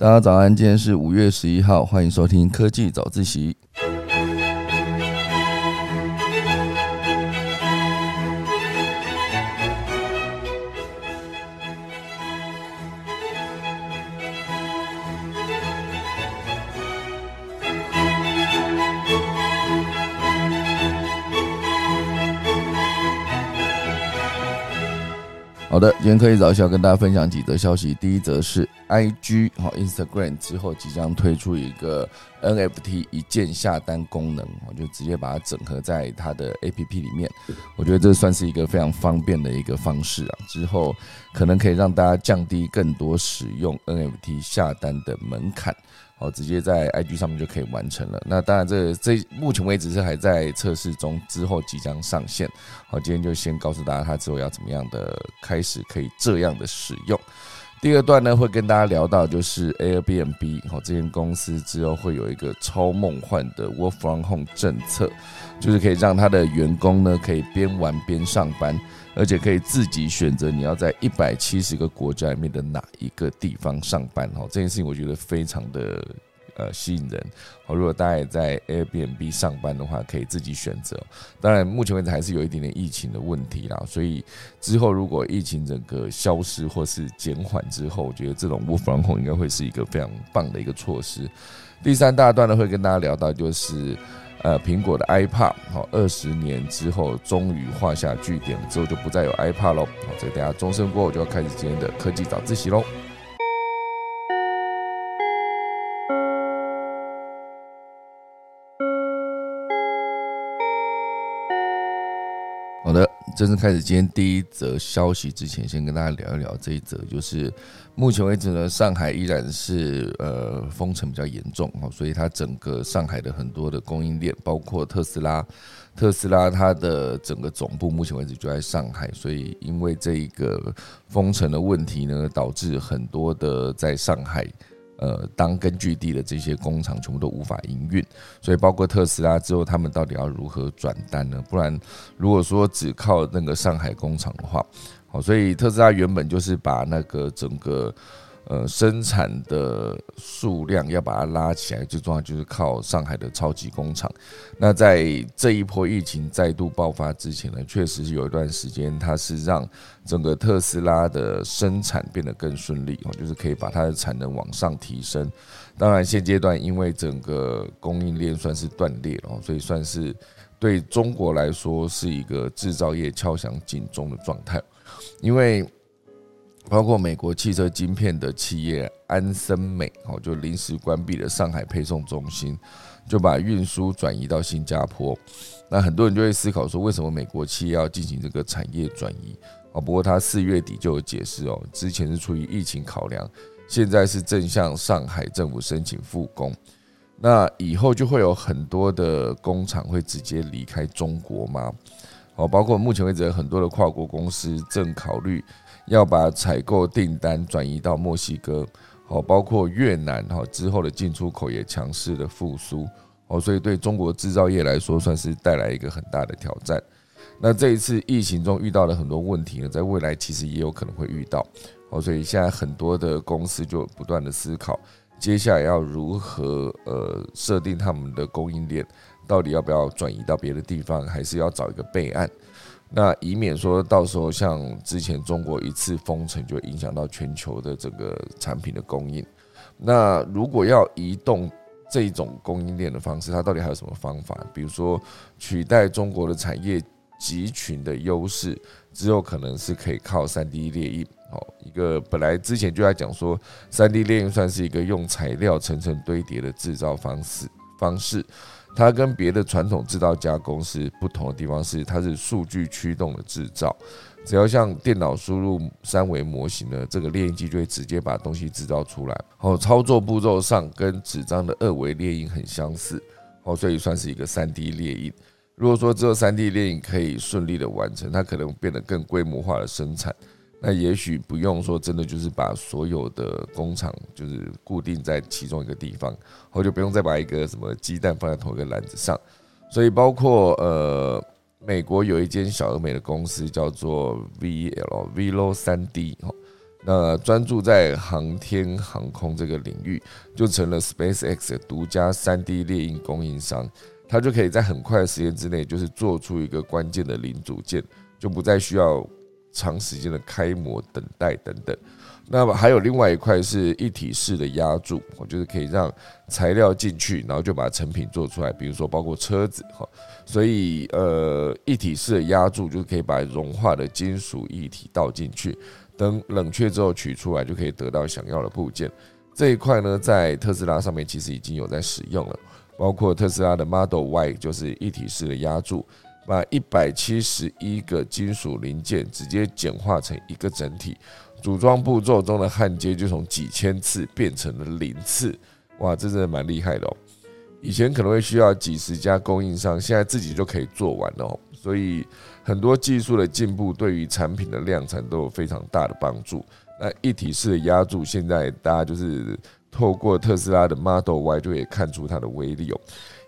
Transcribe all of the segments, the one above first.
大家早安，今天是五月十一号，欢迎收听科技早自习。的，今天科技早起要跟大家分享几则消息。第一则是 I G 好 Instagram 之后即将推出一个 N F T 一键下单功能，我就直接把它整合在它的 A P P 里面。我觉得这算是一个非常方便的一个方式啊。之后可能可以让大家降低更多使用 N F T 下单的门槛。哦，直接在 IG 上面就可以完成了。那当然，这这目前为止是还在测试中，之后即将上线。好，今天就先告诉大家，它之后要怎么样的开始可以这样的使用。第二段呢，会跟大家聊到就是 Airbnb 好，这间公司之后会有一个超梦幻的 Work from Home 政策，就是可以让他的员工呢可以边玩边上班。而且可以自己选择你要在一百七十个国家里面的哪一个地方上班哦，这件事情我觉得非常的呃吸引人。好，如果大家也在 Airbnb 上班的话，可以自己选择。当然，目前为止还是有一点点疫情的问题啦，所以之后如果疫情整个消失或是减缓之后，我觉得这种 Work from Home 应该会是一个非常棒的一个措施。第三大段呢，会跟大家聊到就是。呃，苹果的 iPad 好，二十年之后终于画下句点了，之后就不再有 iPad 喽。好，这个等下钟声过后就要开始今天的科技早自习喽。正式开始今天第一则消息之前，先跟大家聊一聊这一则，就是目前为止呢，上海依然是呃封城比较严重哦，所以它整个上海的很多的供应链，包括特斯拉，特斯拉它的整个总部目前为止就在上海，所以因为这一个封城的问题呢，导致很多的在上海。呃，当根据地的这些工厂全部都无法营运，所以包括特斯拉之后，他们到底要如何转单呢？不然，如果说只靠那个上海工厂的话，好，所以特斯拉原本就是把那个整个。呃，生产的数量要把它拉起来，最重要就是靠上海的超级工厂。那在这一波疫情再度爆发之前呢，确实是有一段时间，它是让整个特斯拉的生产变得更顺利哦，就是可以把它的产能往上提升。当然，现阶段因为整个供应链算是断裂了，所以算是对中国来说是一个制造业敲响警钟的状态，因为。包括美国汽车晶片的企业安森美，哦，就临时关闭了上海配送中心，就把运输转移到新加坡。那很多人就会思考说，为什么美国企业要进行这个产业转移？哦，不过他四月底就有解释哦，之前是出于疫情考量，现在是正向上海政府申请复工。那以后就会有很多的工厂会直接离开中国吗？哦，包括目前为止很多的跨国公司正考虑。要把采购订单转移到墨西哥，哦，包括越南，哈，之后的进出口也强势的复苏，哦，所以对中国制造业来说，算是带来一个很大的挑战。那这一次疫情中遇到了很多问题呢，在未来其实也有可能会遇到，哦，所以现在很多的公司就不断的思考，接下来要如何呃设定他们的供应链，到底要不要转移到别的地方，还是要找一个备案。那以免说到时候像之前中国一次封城就影响到全球的整个产品的供应。那如果要移动这种供应链的方式，它到底还有什么方法？比如说取代中国的产业集群的优势只有，可能是可以靠三 D 列印。哦，一个本来之前就在讲说，三 D 列印算是一个用材料层层堆叠的制造方式方式。它跟别的传统制造加工是不同的地方是，它是数据驱动的制造，只要像电脑输入三维模型呢，这个列印机就会直接把东西制造出来。哦，操作步骤上跟纸张的二维列印很相似，哦，所以算是一个三 D 列印。如果说只有三 D 列印可以顺利的完成，它可能变得更规模化的生产。那也许不用说，真的就是把所有的工厂就是固定在其中一个地方，或就不用再把一个什么鸡蛋放在同一个篮子上。所以包括呃，美国有一间小而美的公司叫做 VL VLO 三 D 哈，那专注在航天航空这个领域，就成了 SpaceX 独家三 D 列印供应商。它就可以在很快的时间之内，就是做出一个关键的零组件，就不再需要长时间的开模、等待等等。那么还有另外一块是一体式的压铸，我就是可以让材料进去，然后就把成品做出来。比如说包括车子哈，所以呃一体式的压铸就是可以把融化的金属液体倒进去，等冷却之后取出来，就可以得到想要的部件。这一块呢，在特斯拉上面其实已经有在使用了。包括特斯拉的 Model Y 就是一体式的压铸，把一百七十一个金属零件直接简化成一个整体，组装步骤中的焊接就从几千次变成了零次，哇，这真的蛮厉害的哦。以前可能会需要几十家供应商，现在自己就可以做完了哦。所以很多技术的进步对于产品的量产都有非常大的帮助。那一体式的压铸，现在大家就是。透过特斯拉的 Model Y 就可以看出它的威力哦，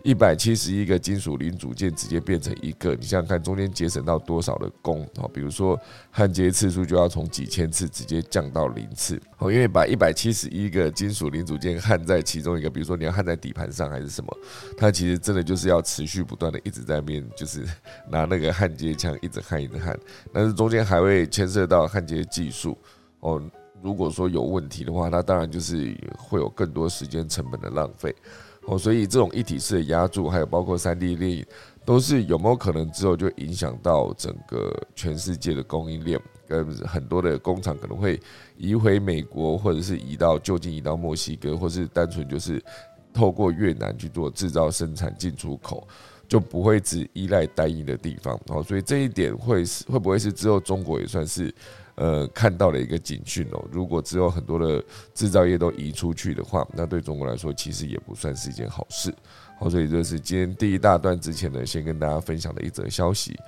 一百七十一个金属零组件直接变成一个，你想想看中间节省到多少的工哦？比如说焊接次数就要从几千次直接降到零次哦，因为把一百七十一个金属零组件焊在其中一个，比如说你要焊在底盘上还是什么，它其实真的就是要持续不断的一直在面，就是拿那个焊接枪一直焊一直焊，但是中间还会牵涉到焊接技术哦。如果说有问题的话，那当然就是会有更多时间成本的浪费哦。所以这种一体式的压铸，还有包括三 D 列印，都是有没有可能之后就影响到整个全世界的供应链，跟很多的工厂可能会移回美国，或者是移到就近移到墨西哥，或是单纯就是透过越南去做制造生产进出口，就不会只依赖单一的地方哦。所以这一点会是会不会是之后中国也算是？呃，看到了一个警讯哦。如果只有很多的制造业都移出去的话，那对中国来说其实也不算是一件好事。好，所以这是今天第一大段之前呢，先跟大家分享的一则消息。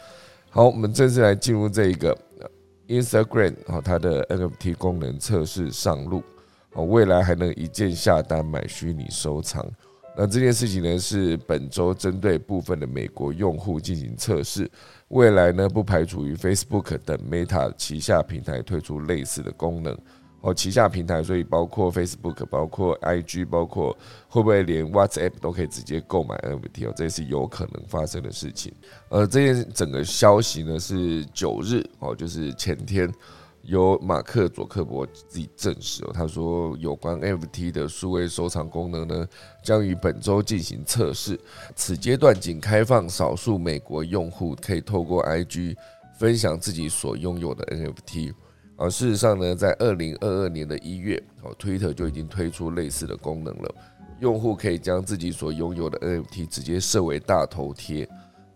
好，我们正式来进入这一个 Instagram 好，它的 NFT 功能测试上路。哦，未来还能一键下单买虚拟收藏。那这件事情呢，是本周针对部分的美国用户进行测试。未来呢，不排除于 Facebook 等 Meta 旗下平台推出类似的功能哦。旗下平台，所以包括 Facebook、包括 IG、包括会不会连 WhatsApp 都可以直接购买 NFT 哦，这是有可能发生的事情。呃，这件整个消息呢是九日哦，就是前天。由马克·佐克伯自己证实哦，他说有关 NFT 的数位收藏功能呢，将于本周进行测试。此阶段仅开放少数美国用户可以透过 IG 分享自己所拥有的 NFT。而事实上呢，在二零二二年的一月，哦，Twitter 就已经推出类似的功能了，用户可以将自己所拥有的 NFT 直接设为大头贴。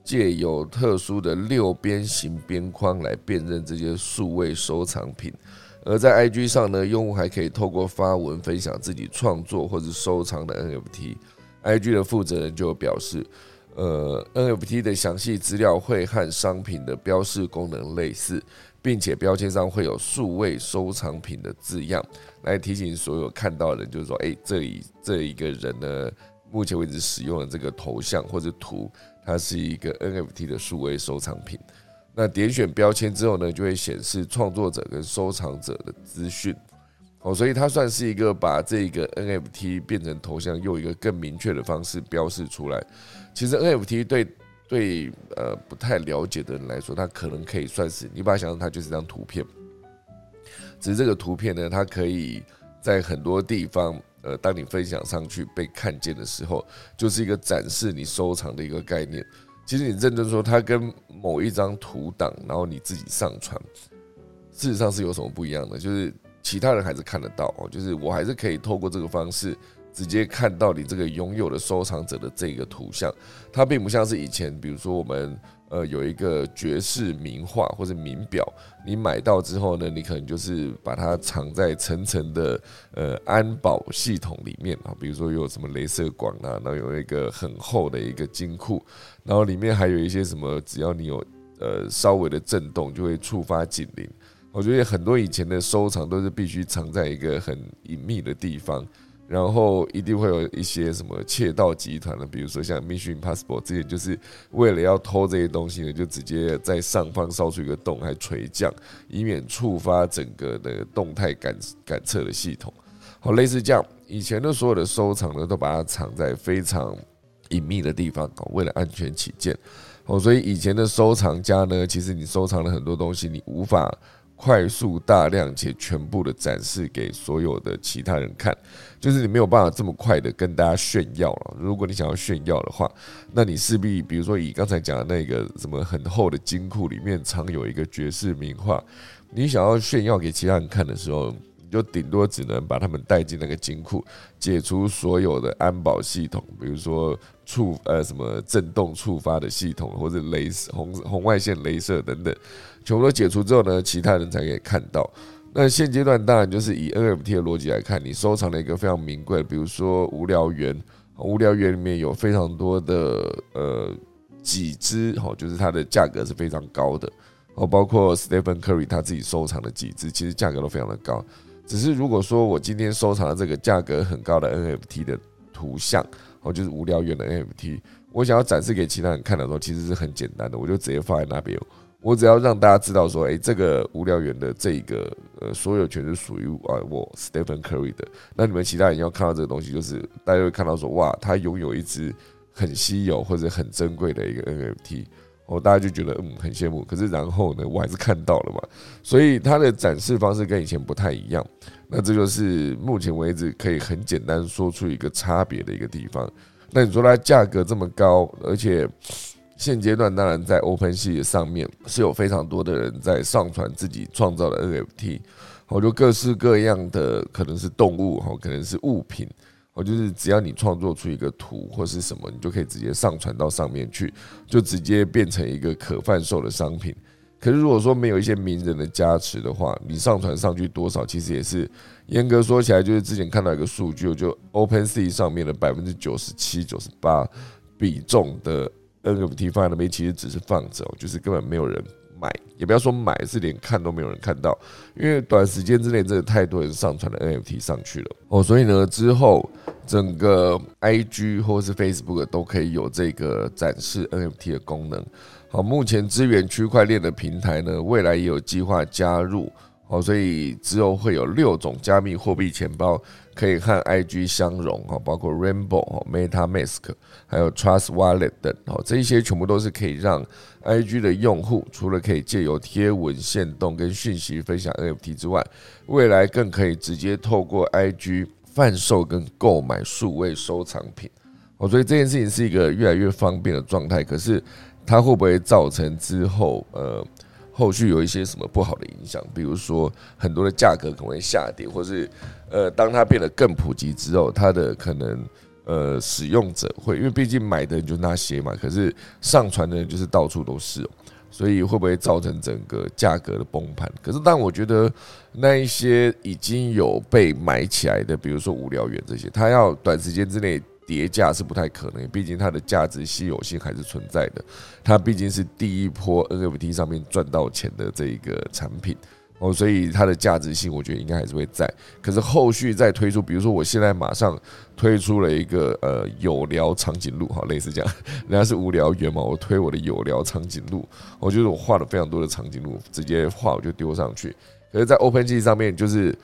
借有特殊的六边形边框来辨认这些数位收藏品，而在 IG 上呢，用户还可以透过发文分享自己创作或者收藏的 NFT。IG 的负责人就表示，呃，NFT 的详细资料会和商品的标示功能类似，并且标签上会有数位收藏品的字样，来提醒所有看到的人，就是说，哎，这里这一个人呢，目前为止使用的这个头像或者图。它是一个 NFT 的数位收藏品，那点选标签之后呢，就会显示创作者跟收藏者的资讯，哦，所以它算是一个把这个 NFT 变成头像，用一个更明确的方式标示出来。其实 NFT 对对呃不太了解的人来说，它可能可以算是你把它想象它就是张图片，只是这个图片呢，它可以在很多地方。呃，当你分享上去被看见的时候，就是一个展示你收藏的一个概念。其实你认真说，它跟某一张图档，然后你自己上传，事实上是有什么不一样的？就是其他人还是看得到哦，就是我还是可以透过这个方式直接看到你这个拥有的收藏者的这个图像。它并不像是以前，比如说我们。呃，有一个爵士名画或者名表，你买到之后呢，你可能就是把它藏在层层的呃安保系统里面啊，比如说有什么镭射管啊，然后有一个很厚的一个金库，然后里面还有一些什么，只要你有呃稍微的震动，就会触发警铃。我觉得很多以前的收藏都是必须藏在一个很隐秘的地方，然后一定会有一些什么窃盗集团的，比如说像 Mission Impossible 之前就是为了要偷这些东西呢，就直接在上方烧出一个洞，还垂降，以免触发整个的动态感感测的系统。好，类似这样，以前的所有的收藏呢，都把它藏在非常隐秘的地方哦，为了安全起见。哦，所以以前的收藏家呢，其实你收藏了很多东西，你无法。快速、大量且全部的展示给所有的其他人看，就是你没有办法这么快的跟大家炫耀了。如果你想要炫耀的话，那你势必，比如说以刚才讲的那个什么很厚的金库里面藏有一个绝世名画，你想要炫耀给其他人看的时候。你就顶多只能把他们带进那个金库，解除所有的安保系统，比如说触呃什么震动触发的系统，或者镭红红外线镭射等等，全部都解除之后呢，其他人才可以看到。那现阶段当然就是以 NFT 的逻辑来看，你收藏了一个非常名贵，比如说无聊猿，无聊猿里面有非常多的呃几只，哦，就是它的价格是非常高的，哦，包括 Stephen Curry 他自己收藏的几只，其实价格都非常的高。只是如果说我今天收藏了这个价格很高的 NFT 的图像，哦，就是无聊猿的 NFT，我想要展示给其他人看的时候，其实是很简单的，我就直接放在那边，我只要让大家知道说，哎，这个无聊猿的这个呃所有权是属于啊我 Stephen Curry 的，那你们其他人要看到这个东西，就是大家会看到说，哇，他拥有一只很稀有或者很珍贵的一个 NFT。哦，大家就觉得嗯很羡慕，可是然后呢，我还是看到了嘛，所以它的展示方式跟以前不太一样，那这就是目前为止可以很简单说出一个差别的一个地方。那你说它价格这么高，而且现阶段当然在 Open 系列上面是有非常多的人在上传自己创造的 NFT，好，就各式各样的可能是动物，哈，可能是物品。我就是只要你创作出一个图或是什么，你就可以直接上传到上面去，就直接变成一个可贩售的商品。可是如果说没有一些名人的加持的话，你上传上去多少，其实也是严格说起来，就是之前看到一个数据，就 OpenSea 上面的百分之九十七、九十八比重的 NFT 放在那边，其实只是放着，就是根本没有人。买也不要说买，是连看都没有人看到，因为短时间之内真的太多人上传了 NFT 上去了哦，所以呢之后整个 IG 或是 Facebook 都可以有这个展示 NFT 的功能。好，目前支援区块链的平台呢，未来也有计划加入。哦，所以之后会有六种加密货币钱包可以和 IG 相融哈，包括 Rainbow、MetaMask，还有 Trust Wallet 等哦，这些全部都是可以让 IG 的用户除了可以借由贴文、线动跟讯息分享 NFT 之外，未来更可以直接透过 IG 贩售跟购买数位收藏品哦，所以这件事情是一个越来越方便的状态。可是它会不会造成之后呃？后续有一些什么不好的影响，比如说很多的价格可能会下跌，或是呃，当它变得更普及之后，它的可能呃使用者会，因为毕竟买的人就那些嘛，可是上传的人就是到处都是，所以会不会造成整个价格的崩盘？可是，但我觉得那一些已经有被买起来的，比如说无聊猿这些，它要短时间之内。叠价是不太可能，毕竟它的价值稀有性还是存在的。它毕竟是第一波 NFT 上面赚到钱的这一个产品哦，所以它的价值性我觉得应该还是会在。可是后续再推出，比如说我现在马上推出了一个呃有聊长颈鹿，哈，类似这样，人家是无聊猿嘛，我推我的有聊长颈鹿，我觉得我画了非常多的长颈鹿，直接画我就丢上去。可是，在 OpenG 上面就是。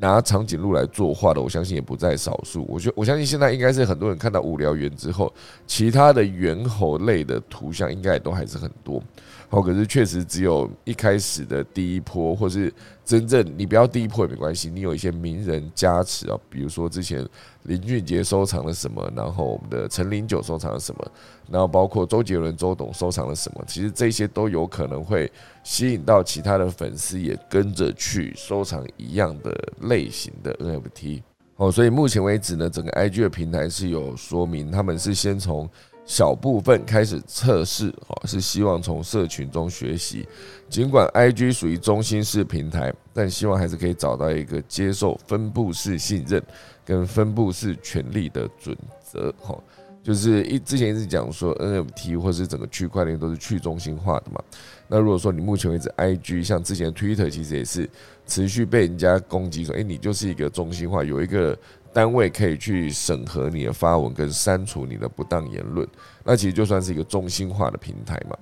拿长颈鹿来作画的，我相信也不在少数。我觉我相信现在应该是很多人看到无聊猿之后，其他的猿猴类的图像应该也都还是很多。好，可是确实只有一开始的第一波，或是真正你不要第一波也没关系，你有一些名人加持啊，比如说之前林俊杰收藏了什么，然后我们的陈林九收藏了什么，然后包括周杰伦周董收藏了什么，其实这些都有可能会吸引到其他的粉丝也跟着去收藏一样的类型的 NFT。哦，所以目前为止呢，整个 IG 的平台是有说明，他们是先从。小部分开始测试，哦，是希望从社群中学习。尽管 IG 属于中心式平台，但希望还是可以找到一个接受分布式信任跟分布式权利的准则，哈。就是一之前一直讲说 NFT 或是整个区块链都是去中心化的嘛。那如果说你目前为止 IG 像之前 Twitter 其实也是持续被人家攻击说，哎，你就是一个中心化，有一个。单位可以去审核你的发文跟删除你的不当言论，那其实就算是一个中心化的平台嘛。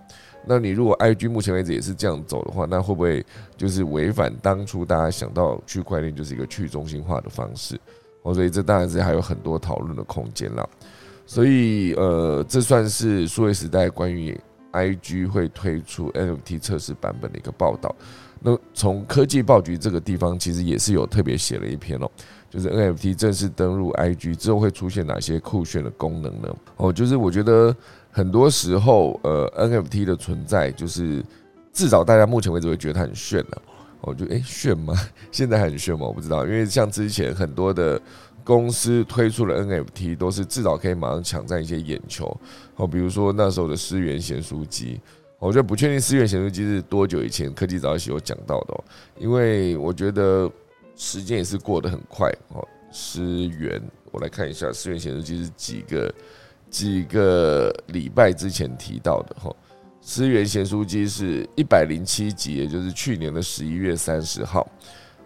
那你如果 IG 目前为止也是这样走的话，那会不会就是违反当初大家想到区块链就是一个去中心化的方式？哦，所以这当然是还有很多讨论的空间啦。所以呃，这算是数位时代关于 IG 会推出 NFT 测试版本的一个报道。那从科技报局这个地方，其实也是有特别写了一篇哦，就是 NFT 正式登录 IG 之后会出现哪些酷炫的功能呢？哦，就是我觉得。很多时候，呃，NFT 的存在就是至少大家目前为止会觉得它很炫的。我觉得，哎，炫吗？现在很炫吗？我不知道，因为像之前很多的公司推出了 NFT，都是至少可以马上抢占一些眼球。哦，比如说那时候的思源贤书机，我觉得不确定思源贤书机是多久以前科技早起有讲到的，哦因为我觉得时间也是过得很快。哦，思源，我来看一下思源贤书机是几个。几个礼拜之前提到的哈，思源贤书机是一百零七集，也就是去年的十一月三十号。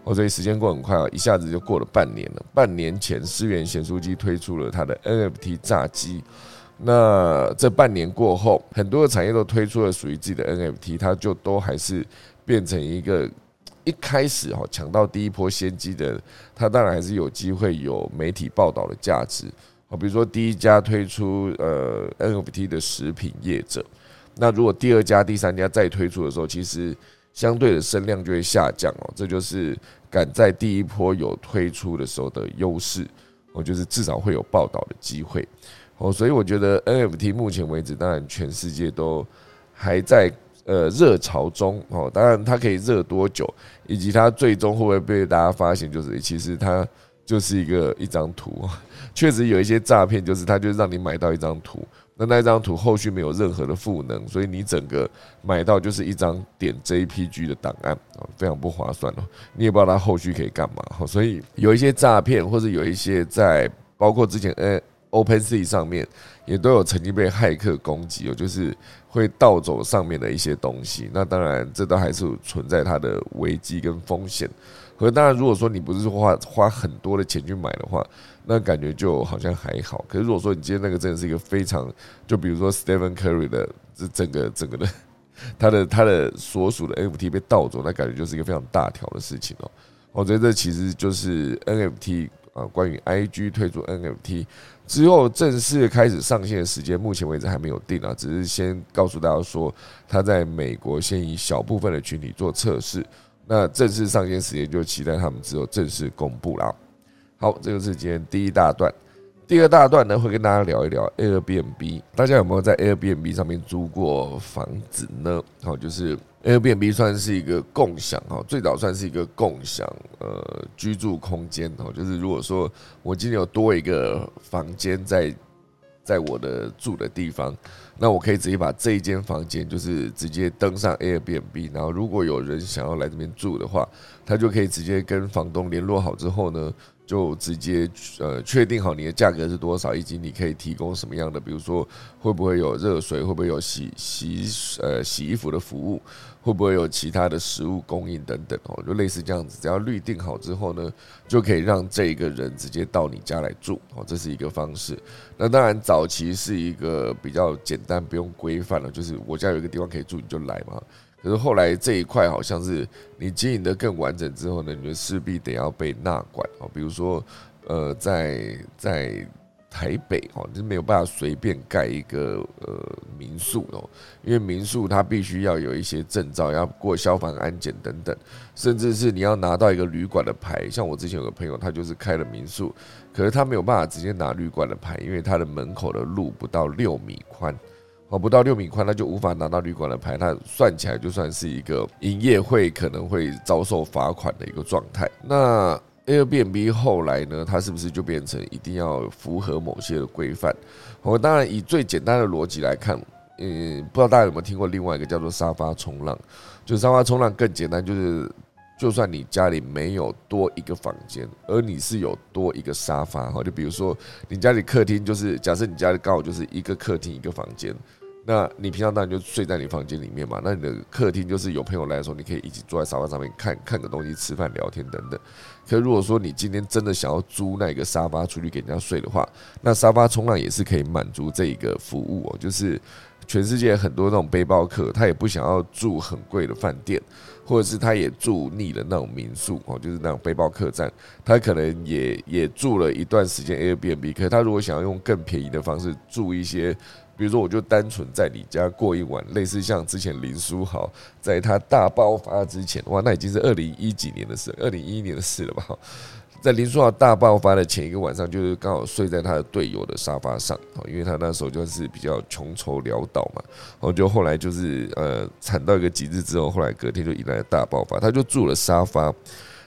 哦，所以时间过很快啊，一下子就过了半年了。半年前，思源贤书机推出了它的 NFT 炸机。那这半年过后，很多的产业都推出了属于自己的 NFT，它就都还是变成一个一开始哈抢到第一波先机的，它当然还是有机会有媒体报道的价值。哦，比如说第一家推出呃 NFT 的食品业者，那如果第二家、第三家再推出的时候，其实相对的声量就会下降哦。这就是赶在第一波有推出的时候的优势，我就是至少会有报道的机会哦。所以我觉得 NFT 目前为止，当然全世界都还在呃热潮中哦。当然它可以热多久，以及它最终会不会被大家发现，就是其实它。就是一个一张图，确实有一些诈骗，就是他就让你买到一张图，那那张图后续没有任何的赋能，所以你整个买到就是一张点 JPG 的档案啊，非常不划算哦。你也不知道它后续可以干嘛，所以有一些诈骗，或者有一些在包括之前呃 OpenSea 上面也都有曾经被骇客攻击哦，就是会盗走上面的一些东西。那当然这都还是存在它的危机跟风险。可当然，如果说你不是花花很多的钱去买的话，那感觉就好像还好。可是如果说你今天那个真的是一个非常，就比如说 Stephen Curry 的这整个整个的，他的他的所属的 NFT 被盗走，那感觉就是一个非常大条的事情哦。我觉得这其实就是 NFT 啊，关于 IG 推出 NFT 之后正式开始上线的时间，目前为止还没有定啊，只是先告诉大家说，他在美国先以小部分的群体做测试。那正式上线时间就期待他们之后正式公布了。好，这个是今天第一大段。第二大段呢，会跟大家聊一聊 Airbnb。大家有没有在 Airbnb 上面租过房子呢？好，就是 Airbnb 算是一个共享哈，最早算是一个共享呃居住空间哦。就是如果说我今天有多一个房间在在我的住的地方。那我可以直接把这一间房间，就是直接登上 Airbnb，然后如果有人想要来这边住的话，他就可以直接跟房东联络好之后呢。就直接呃确定好你的价格是多少，以及你可以提供什么样的，比如说会不会有热水，会不会有洗洗呃洗衣服的服务，会不会有其他的食物供应等等哦，就类似这样子。只要预定好之后呢，就可以让这一个人直接到你家来住哦，这是一个方式。那当然早期是一个比较简单，不用规范了，就是我家有一个地方可以住，你就来嘛。可是后来这一块好像是你经营的更完整之后呢，你就势必得要被纳管哦。比如说，呃，在在台北哦，就没有办法随便盖一个呃民宿哦，因为民宿它必须要有一些证照，要过消防安检等等，甚至是你要拿到一个旅馆的牌。像我之前有个朋友，他就是开了民宿，可是他没有办法直接拿旅馆的牌，因为他的门口的路不到六米宽。哦，不到六米宽，那就无法拿到旅馆的牌，那算起来就算是一个营业会可能会遭受罚款的一个状态。那 Airbnb 后来呢，它是不是就变成一定要符合某些的规范？我当然以最简单的逻辑来看，嗯，不知道大家有没有听过另外一个叫做沙发冲浪？就沙发冲浪更简单，就是就算你家里没有多一个房间，而你是有多一个沙发，哈，就比如说你家里客厅就是假设你家里刚好就是一个客厅一个房间。那你平常当然就睡在你房间里面嘛。那你的客厅就是有朋友来的时候，你可以一起坐在沙发上面看看个东西、吃饭、聊天等等。可如果说你今天真的想要租那个沙发出去给人家睡的话，那沙发冲浪也是可以满足这一个服务哦。就是全世界很多那种背包客，他也不想要住很贵的饭店，或者是他也住腻了那种民宿哦，就是那种背包客栈，他可能也也住了一段时间 Airbnb，可是他如果想要用更便宜的方式住一些。比如说，我就单纯在你家过一晚，类似像之前林书豪在他大爆发之前，哇，那已经是二零一几年的事，二零一一年的事了吧？在林书豪大爆发的前一个晚上，就是刚好睡在他的队友的沙发上，因为他那时候就是比较穷愁潦倒嘛，然后就后来就是呃惨到一个极致之后，后来隔天就迎来了大爆发，他就住了沙发。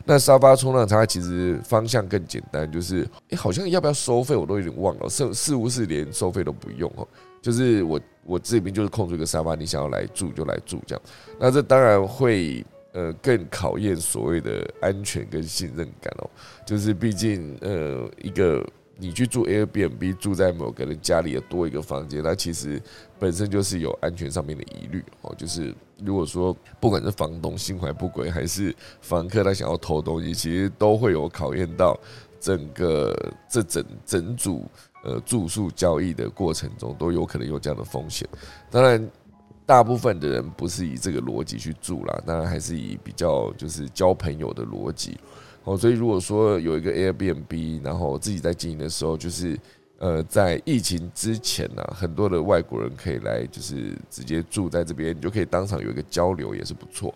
那沙发冲浪它其实方向更简单，就是诶，好像要不要收费我都有点忘了，是是不是连收费都不用哦？就是我我这边就是空出一个沙发，你想要来住就来住这样。那这当然会呃更考验所谓的安全跟信任感哦。就是毕竟呃一个你去住 Airbnb 住在某个人家里的多一个房间，那其实本身就是有安全上面的疑虑哦。就是如果说不管是房东心怀不轨，还是房客他想要偷东西，其实都会有考验到整个这整整组。呃，住宿交易的过程中都有可能有这样的风险。当然，大部分的人不是以这个逻辑去住啦，当然还是以比较就是交朋友的逻辑。哦，所以如果说有一个 Airbnb，然后自己在经营的时候，就是呃，在疫情之前呢，很多的外国人可以来，就是直接住在这边，你就可以当场有一个交流，也是不错。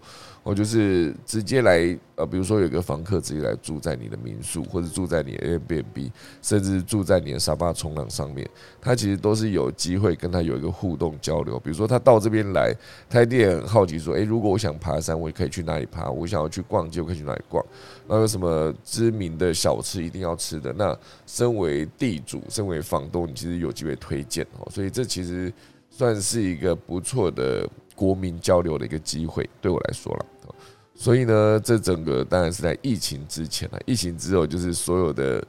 我就是直接来，呃，比如说有个房客直接来住在你的民宿，或者住在你的 Airbnb，甚至住在你的沙发冲浪上面，他其实都是有机会跟他有一个互动交流。比如说他到这边来，他一定很好奇说，诶，如果我想爬山，我也可以去哪里爬？我想要去逛街，我可以去哪里逛？那有什么知名的小吃一定要吃的？那身为地主，身为房东，你其实有机会推荐哦。所以这其实算是一个不错的国民交流的一个机会，对我来说了。所以呢，这整个当然是在疫情之前了。疫情之后，就是所有的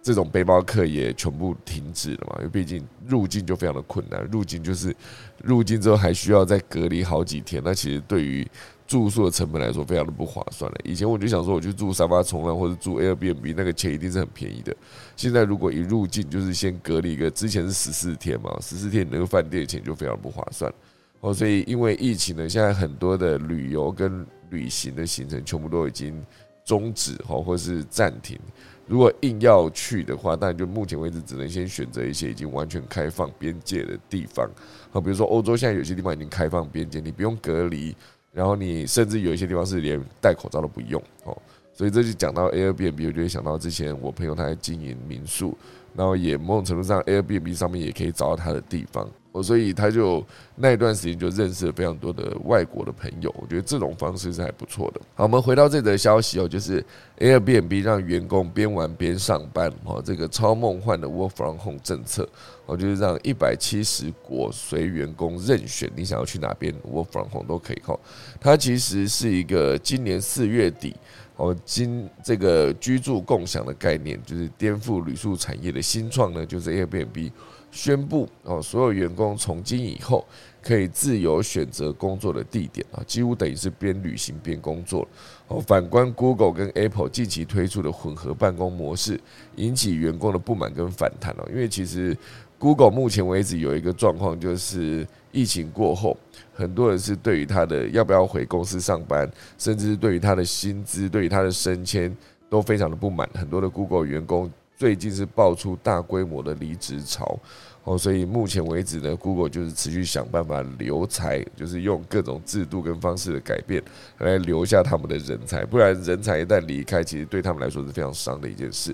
这种背包客也全部停止了嘛，因为毕竟入境就非常的困难，入境就是入境之后还需要再隔离好几天。那其实对于住宿的成本来说，非常的不划算了。以前我就想说，我去住沙发冲浪或者住 Airbnb，那个钱一定是很便宜的。现在如果一入境就是先隔离一个，之前是十四天嘛，十四天那个饭店钱就非常不划算哦。所以因为疫情呢，现在很多的旅游跟旅行的行程全部都已经终止哈，或是暂停。如果硬要去的话，当然就目前为止只能先选择一些已经完全开放边界的地方啊，比如说欧洲现在有些地方已经开放边界，你不用隔离，然后你甚至有一些地方是连戴口罩都不用哦。所以这就讲到 Airbnb，我就会想到之前我朋友他在经营民宿，然后也某种程度上 Airbnb 上面也可以找到他的地方。哦，所以他就那一段时间就认识了非常多的外国的朋友，我觉得这种方式是还不错的。好，我们回到这则消息哦，就是 Airbnb 让员工边玩边上班，哦，这个超梦幻的 Work from Home 政策，哦，就是让一百七十国随员工任选，你想要去哪边 Work from Home 都可以。哦，它其实是一个今年四月底，哦，今这个居住共享的概念，就是颠覆旅宿产业的新创呢，就是 Airbnb。宣布哦，所有员工从今以后可以自由选择工作的地点啊，几乎等于是边旅行边工作哦。反观 Google 跟 Apple 近期推出的混合办公模式，引起员工的不满跟反弹哦。因为其实 Google 目前为止有一个状况，就是疫情过后，很多人是对于他的要不要回公司上班，甚至是对于他的薪资、对于他的升迁都非常的不满。很多的 Google 员工。最近是爆出大规模的离职潮哦，所以目前为止呢，Google 就是持续想办法留才，就是用各种制度跟方式的改变来留下他们的人才，不然人才一旦离开，其实对他们来说是非常伤的一件事。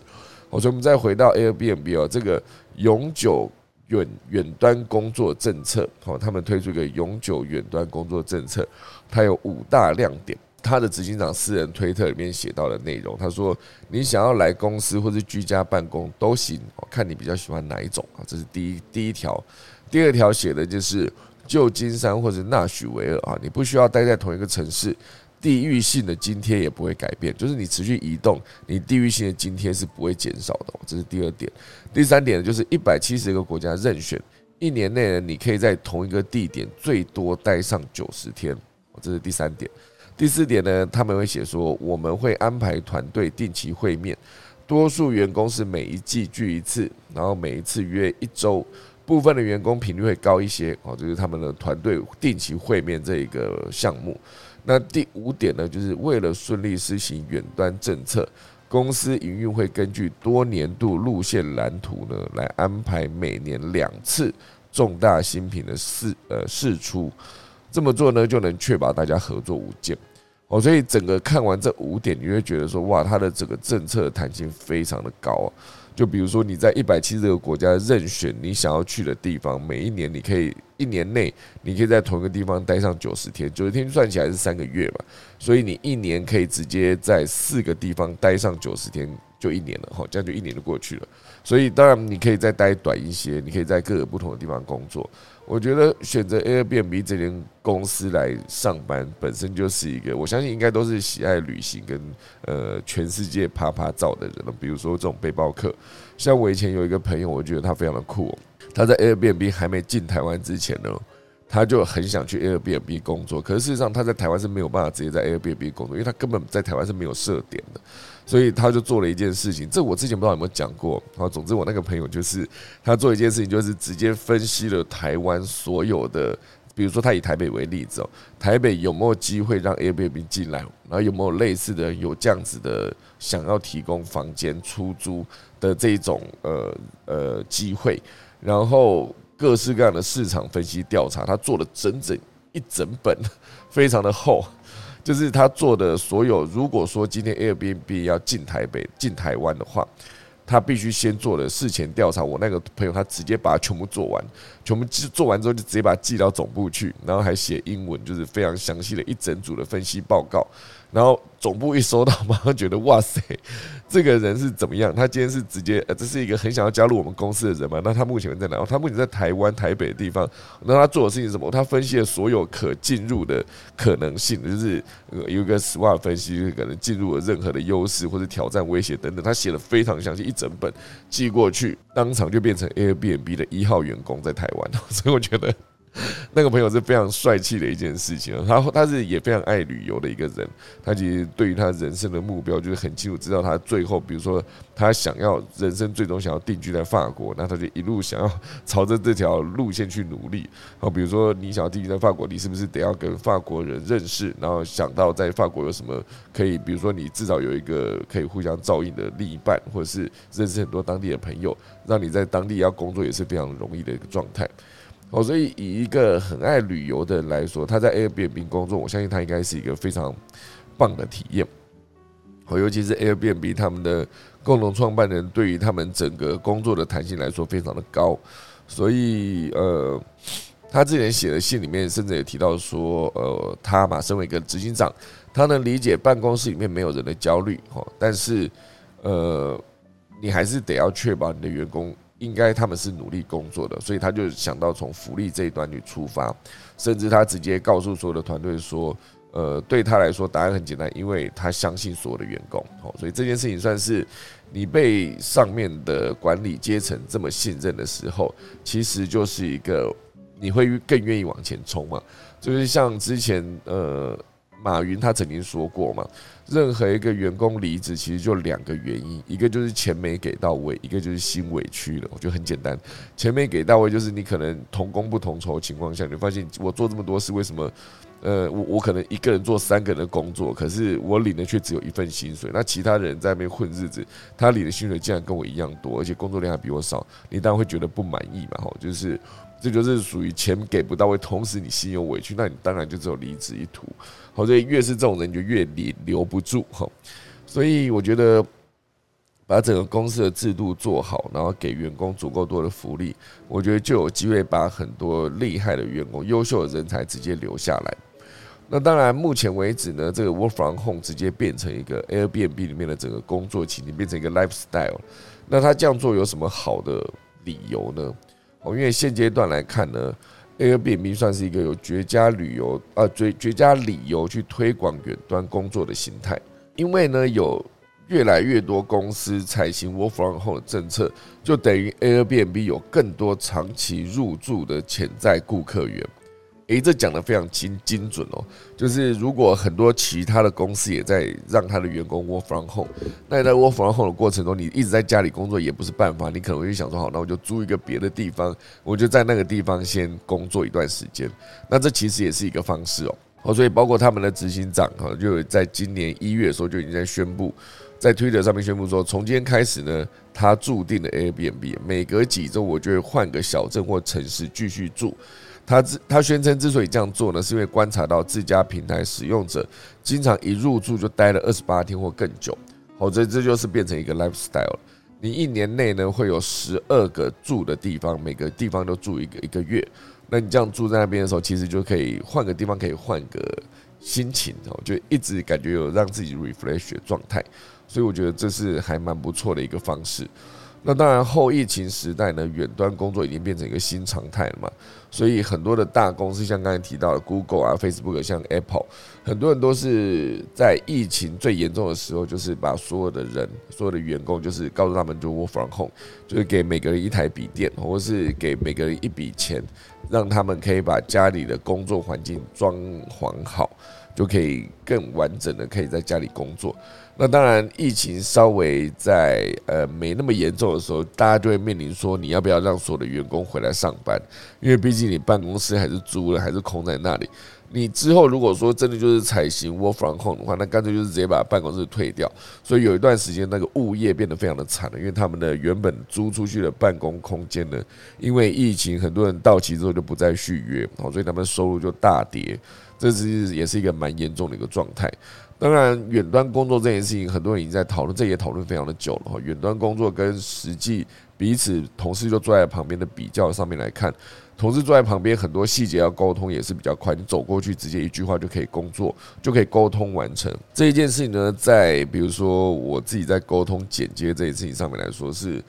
哦，所以我们再回到 Airbnb 哦，这个永久远远端工作政策，哦，他们推出一个永久远端工作政策，它有五大亮点。他的执行长私人推特里面写到的内容，他说：“你想要来公司或是居家办公都行，看你比较喜欢哪一种啊。”这是第一第一条。第二条写的就是旧金山或者纳许维尔啊，你不需要待在同一个城市，地域性的津贴也不会改变，就是你持续移动，你地域性的津贴是不会减少的。这是第二点。第三点呢，就是一百七十个国家任选。一年内呢，你可以在同一个地点最多待上九十天，这是第三点。第四点呢，他们会写说，我们会安排团队定期会面，多数员工是每一季聚一次，然后每一次约一周，部分的员工频率会高一些，哦，就是他们的团队定期会面这一个项目。那第五点呢，就是为了顺利实行远端政策。公司营运会根据多年度路线蓝图呢，来安排每年两次重大新品的试呃试出，这么做呢就能确保大家合作无间。哦，所以整个看完这五点，你会觉得说，哇，它的整个政策弹性非常的高啊。就比如说你在一百七十个国家任选你想要去的地方，每一年你可以一年内你可以在同一个地方待上九十天，九十天算起来是三个月吧，所以你一年可以直接在四个地方待上九十天，就一年了哈，这样就一年就过去了。所以当然你可以再待短一些，你可以在各个不同的地方工作。我觉得选择 Airbnb 这间公司来上班，本身就是一个我相信应该都是喜爱旅行跟呃全世界啪啪照的人了。比如说这种背包客，像我以前有一个朋友，我觉得他非常的酷。他在 Airbnb 还没进台湾之前呢，他就很想去 Airbnb 工作。可是事实上他在台湾是没有办法直接在 Airbnb 工作，因为他根本在台湾是没有设点的。所以他就做了一件事情，这我之前不知道有没有讲过。然后总之我那个朋友就是他做一件事情，就是直接分析了台湾所有的，比如说他以台北为例子哦，台北有没有机会让 Airbnb 进来，然后有没有类似的有这样子的想要提供房间出租的这种呃呃机会，然后各式各样的市场分析调查，他做了整整一整本，非常的厚。就是他做的所有，如果说今天 Airbnb 要进台北、进台湾的话，他必须先做的事前调查。我那个朋友他直接把它全部做完，全部做完之后就直接把它寄到总部去，然后还写英文，就是非常详细的一整组的分析报告，然后。总部一收到，马上觉得哇塞，这个人是怎么样？他今天是直接，呃，这是一个很想要加入我们公司的人嘛？那他目前在哪？他目前在台湾台北的地方。那他做的事情是什么？他分析了所有可进入的可能性，就是有一个 SWOT 分析，可能进入了任何的优势或者挑战、威胁等等。他写的非常详细，一整本寄过去，当场就变成 Airbnb 的一号员工在台湾。所以我觉得。那个朋友是非常帅气的一件事情，他他是也非常爱旅游的一个人。他其实对于他人生的目标就是很清楚，知道他最后，比如说他想要人生最终想要定居在法国，那他就一路想要朝着这条路线去努力。好，比如说你想要定居在法国，你是不是得要跟法国人认识？然后想到在法国有什么可以，比如说你至少有一个可以互相照应的另一半，或者是认识很多当地的朋友，让你在当地要工作也是非常容易的一个状态。哦，所以以一个很爱旅游的人来说，他在 Airbnb 工作，我相信他应该是一个非常棒的体验。哦，尤其是 Airbnb 他们的共同创办人，对于他们整个工作的弹性来说非常的高。所以，呃，他之前写的信里面，甚至也提到说，呃，他嘛，身为一个执行长，他能理解办公室里面没有人的焦虑，哈，但是，呃，你还是得要确保你的员工。应该他们是努力工作的，所以他就想到从福利这一端去出发，甚至他直接告诉所有的团队说：“呃，对他来说答案很简单，因为他相信所有的员工。”哦，所以这件事情算是你被上面的管理阶层这么信任的时候，其实就是一个你会更愿意往前冲嘛。就是像之前呃。马云他曾经说过嘛，任何一个员工离职，其实就两个原因，一个就是钱没给到位，一个就是心委屈了。我觉得很简单，钱没给到位，就是你可能同工不同酬情况下，你发现我做这么多事，为什么？呃，我我可能一个人做三个人的工作，可是我领的却只有一份薪水，那其他人在那边混日子，他领的薪水竟然跟我一样多，而且工作量还比我少，你当然会觉得不满意嘛？吼，就是。这就是属于钱给不到位，同时你心有委屈，那你当然就只有离职一途。好，所以越是这种人，就越留留不住哈。所以我觉得把整个公司的制度做好，然后给员工足够多的福利，我觉得就有机会把很多厉害的员工、优秀的人才直接留下来。那当然，目前为止呢，这个 Work from Home 直接变成一个 Airbnb 里面的整个工作情景，变成一个 lifestyle。那他这样做有什么好的理由呢？哦，因为现阶段来看呢，Airbnb 算是一个有绝佳旅游啊绝绝佳理由去推广远端工作的形态。因为呢，有越来越多公司采行 Work from Home 的政策，就等于 Airbnb 有更多长期入住的潜在顾客源。诶，这讲的非常精精准哦。就是如果很多其他的公司也在让他的员工 Work from Home，那在 Work from Home 的过程中，你一直在家里工作也不是办法，你可能会想说，好，那我就租一个别的地方，我就在那个地方先工作一段时间。那这其实也是一个方式哦。哦，所以包括他们的执行长哈，就在今年一月的时候就已经在宣布，在 Twitter 上面宣布说，从今天开始呢，他注定的 Airbnb 每隔几周我就会换个小镇或城市继续住。他之他宣称之所以这样做呢，是因为观察到自家平台使用者经常一入住就待了二十八天或更久。好，这这就是变成一个 lifestyle。你一年内呢会有十二个住的地方，每个地方都住一个一个月。那你这样住在那边的时候，其实就可以换个地方，可以换个心情哦，就一直感觉有让自己 refresh 的状态。所以我觉得这是还蛮不错的一个方式。那当然，后疫情时代呢，远端工作已经变成一个新常态了嘛。所以很多的大公司，像刚才提到的 Google 啊、Facebook，像 Apple，很多人都是在疫情最严重的时候，就是把所有的人、所有的员工，就是告诉他们就 Work from home，就是给每个人一台笔电，或是给每个人一笔钱，让他们可以把家里的工作环境装潢好，就可以更完整的可以在家里工作。那当然，疫情稍微在呃没那么严重的时候，大家就会面临说，你要不要让所有的员工回来上班？因为毕竟你办公室还是租了，还是空在那里。你之后如果说真的就是采行 work from home 的话，那干脆就是直接把办公室退掉。所以有一段时间，那个物业变得非常的惨了，因为他们的原本租出去的办公空间呢，因为疫情，很多人到期之后就不再续约，好，所以他们收入就大跌。这是也是一个蛮严重的一个状态。当然，远端工作这件事情，很多人已经在讨论，这也讨论非常的久了哈。远端工作跟实际彼此同事就坐在旁边的比较上面来看，同事坐在旁边，很多细节要沟通也是比较快，你走过去直接一句话就可以工作，就可以沟通完成这一件事情呢。在比如说我自己在沟通剪接这件事情上面来说，是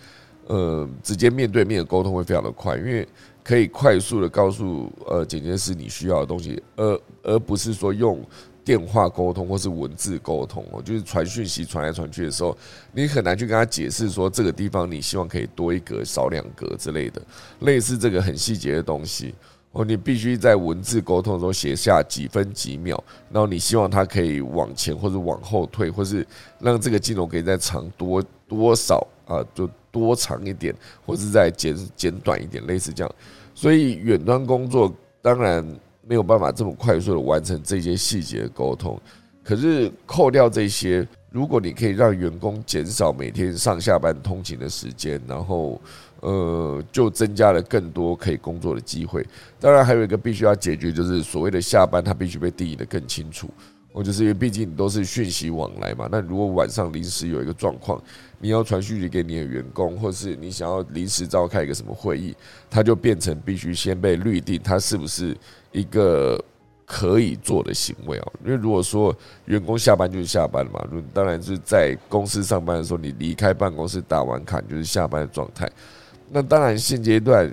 呃直接面对面的沟通会非常的快，因为可以快速的告诉呃剪接师你需要的东西，而而不是说用。电话沟通或是文字沟通哦，就是传讯息传来传去的时候，你很难去跟他解释说这个地方你希望可以多一格少两格之类的，类似这个很细节的东西哦，你必须在文字沟通的时候写下几分几秒，然后你希望它可以往前或者往后退，或是让这个镜头可以再长多多少啊，就多长一点，或是再减减短一点，类似这样。所以远端工作当然。没有办法这么快速的完成这些细节的沟通，可是扣掉这些，如果你可以让员工减少每天上下班通勤的时间，然后呃，就增加了更多可以工作的机会。当然，还有一个必须要解决，就是所谓的下班，它必须被定义的更清楚。我就是因为毕竟你都是讯息往来嘛，那如果晚上临时有一个状况，你要传讯息给你的员工，或是你想要临时召开一个什么会议，它就变成必须先被律定，它是不是一个可以做的行为啊？因为如果说员工下班就是下班了嘛，当然是在公司上班的时候，你离开办公室打完卡就是下班的状态。那当然现阶段。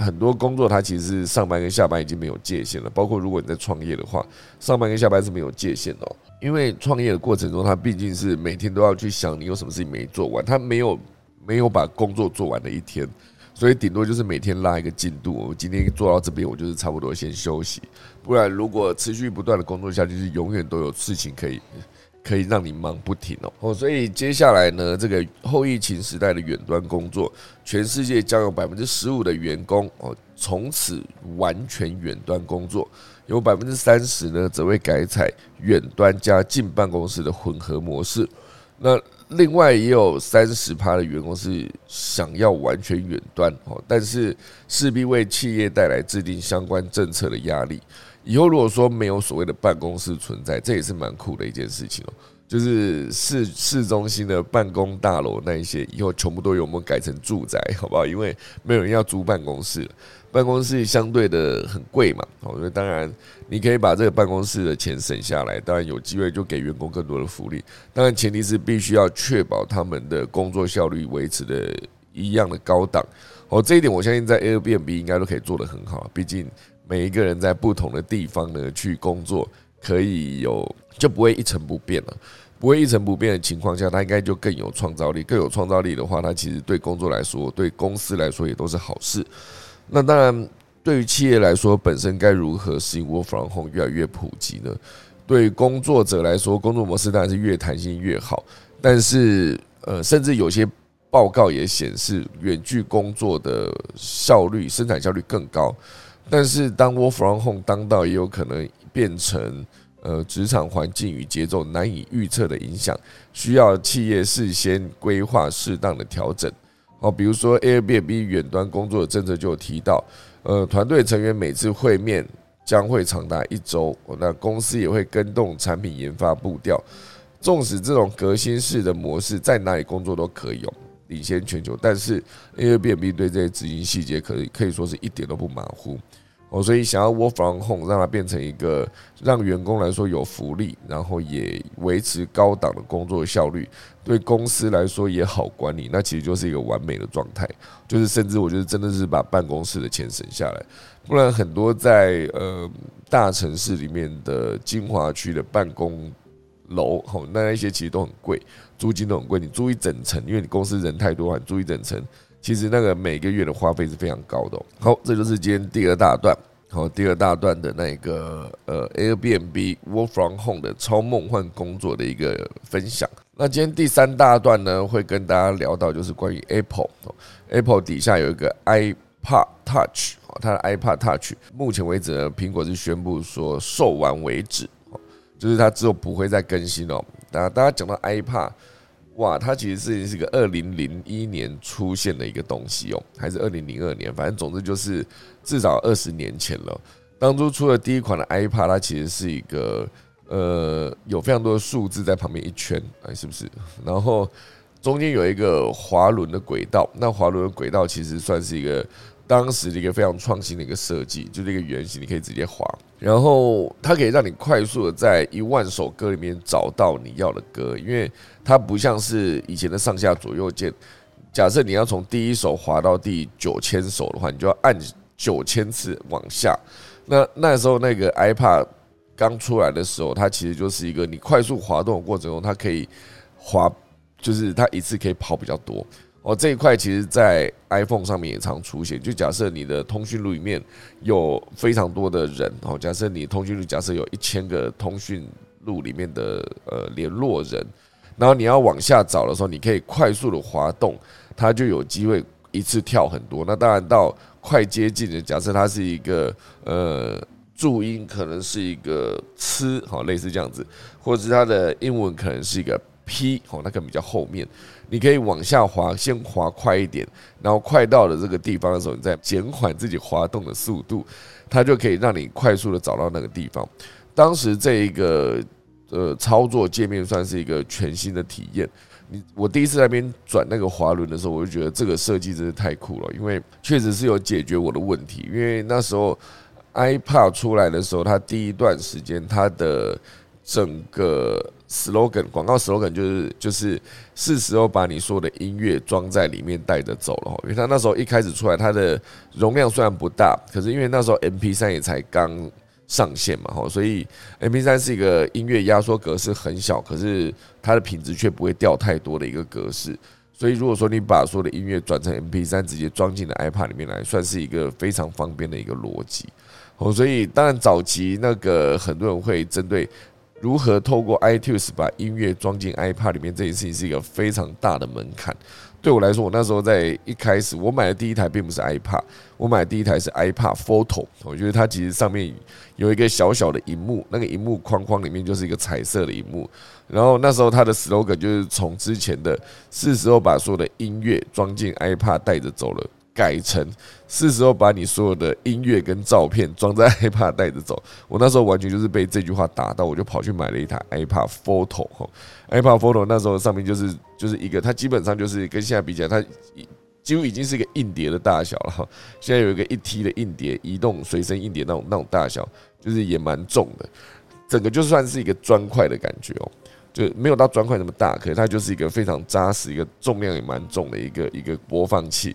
很多工作它其实是上班跟下班已经没有界限了，包括如果你在创业的话，上班跟下班是没有界限的。因为创业的过程中，它毕竟是每天都要去想你有什么事情没做完，它没有没有把工作做完的一天，所以顶多就是每天拉一个进度。我今天做到这边，我就是差不多先休息，不然如果持续不断的工作下去，是永远都有事情可以。可以让你忙不停哦哦，所以接下来呢，这个后疫情时代的远端工作，全世界将有百分之十五的员工哦，从此完全远端工作，有百分之三十呢，则会改采远端加进办公室的混合模式。那另外也有三十趴的员工是想要完全远端哦，但是势必为企业带来制定相关政策的压力。以后如果说没有所谓的办公室存在，这也是蛮酷的一件事情哦。就是市市中心的办公大楼那一些，以后全部都由我们改成住宅，好不好？因为没有人要租办公室，办公室相对的很贵嘛。哦，所以当然你可以把这个办公室的钱省下来，当然有机会就给员工更多的福利。当然前提是必须要确保他们的工作效率维持的一样的高档。哦，这一点我相信在 Airbnb 应该都可以做得很好，毕竟。每一个人在不同的地方呢去工作，可以有就不会一成不变了。不会一成不变的情况下，他应该就更有创造力。更有创造力的话，他其实对工作来说，对公司来说也都是好事。那当然，对于企业来说，本身该如何使 Work from Home 越来越普及呢？对工作者来说，工作模式当然是越弹性越好。但是，呃，甚至有些报告也显示，远距工作的效率、生产效率更高。但是，当 Work from Home 当道，也有可能变成。呃，职场环境与节奏难以预测的影响，需要企业事先规划适当的调整。好，比如说 Airbnb 远端工作的政策就有提到，呃，团队成员每次会面将会长达一周，那公司也会跟动产品研发步调。纵使这种革新式的模式在哪里工作都可以哦，领先全球，但是 Airbnb 对这些执行细节可以可以说是一点都不马虎。哦，所以想要 work from home，让它变成一个让员工来说有福利，然后也维持高档的工作效率，对公司来说也好管理，那其实就是一个完美的状态。就是甚至我觉得真的是把办公室的钱省下来，不然很多在呃大城市里面的精华区的办公楼，吼，那一些其实都很贵，租金都很贵。你租一整层，因为你公司人太多，你租一整层。其实那个每个月的花费是非常高的。好，这就是今天第二大段。好，第二大段的那个呃 Airbnb Work from Home 的超梦幻工作的一个分享。那今天第三大段呢，会跟大家聊到就是关于 Apple。Apple 底下有一个 iPad Touch，它的 iPad Touch 目前为止呢，苹果是宣布说售完为止，就是它之后不会再更新了。大家大家讲到 iPad。哇，它其实是是个二零零一年出现的一个东西哦，还是二零零二年，反正总之就是至少二十年前了。当初出了第一款的 iPad，它其实是一个呃有非常多的数字在旁边一圈，哎，是不是？然后中间有一个滑轮的轨道，那滑轮的轨道其实算是一个。当时的一个非常创新的一个设计，就是一个圆形，你可以直接滑，然后它可以让你快速的在一万首歌里面找到你要的歌，因为它不像是以前的上下左右键。假设你要从第一首滑到第九千首的话，你就要按九千次往下。那那时候那个 iPad 刚出来的时候，它其实就是一个你快速滑动的过程中，它可以滑，就是它一次可以跑比较多。哦，这一块其实，在 iPhone 上面也常出现。就假设你的通讯录里面有非常多的人，哦，假设你通讯录假设有一千个通讯录里面的呃联络人，然后你要往下找的时候，你可以快速的滑动，它就有机会一次跳很多。那当然到快接近的，假设它是一个呃注音，可能是一个吃，好类似这样子，或者是它的英文可能是一个 P，好，那可能比较后面。你可以往下滑，先滑快一点，然后快到了这个地方的时候，你再减缓自己滑动的速度，它就可以让你快速的找到那个地方。当时这一个呃操作界面算是一个全新的体验。你我第一次在那边转那个滑轮的时候，我就觉得这个设计真是太酷了，因为确实是有解决我的问题。因为那时候 iPad 出来的时候，它第一段时间它的整个 slogan 广告 slogan 就是就是是时候把你所有的音乐装在里面带着走了因为它那时候一开始出来，它的容量虽然不大，可是因为那时候 MP 三也才刚上线嘛哈，所以 MP 三是一个音乐压缩格式很小，可是它的品质却不会掉太多的一个格式。所以如果说你把所有的音乐转成 MP 三，直接装进了 iPad 里面来，算是一个非常方便的一个逻辑哦。所以当然早期那个很多人会针对。如何透过 iTunes 把音乐装进 iPad 里面这件事情是一个非常大的门槛。对我来说，我那时候在一开始，我买的第一台并不是 iPad，我买的第一台是 iPad Photo。我觉得它其实上面有一个小小的荧幕，那个荧幕框框里面就是一个彩色的荧幕。然后那时候它的 slogan 就是从之前的是时候把所有的音乐装进 iPad 带着走了。改成是时候把你所有的音乐跟照片装在 iPad 带着走。我那时候完全就是被这句话打到，我就跑去买了一台 iPad Photo 哈。iPad Photo 那时候上面就是就是一个，它基本上就是跟现在比起来，它几乎已经是一个硬碟的大小了。现在有一个一 T 的硬碟，移动随身硬碟那种那种大小，就是也蛮重的。整个就算是一个砖块的感觉哦，就没有到砖块那么大，可是它就是一个非常扎实、一个重量也蛮重的一个一个播放器。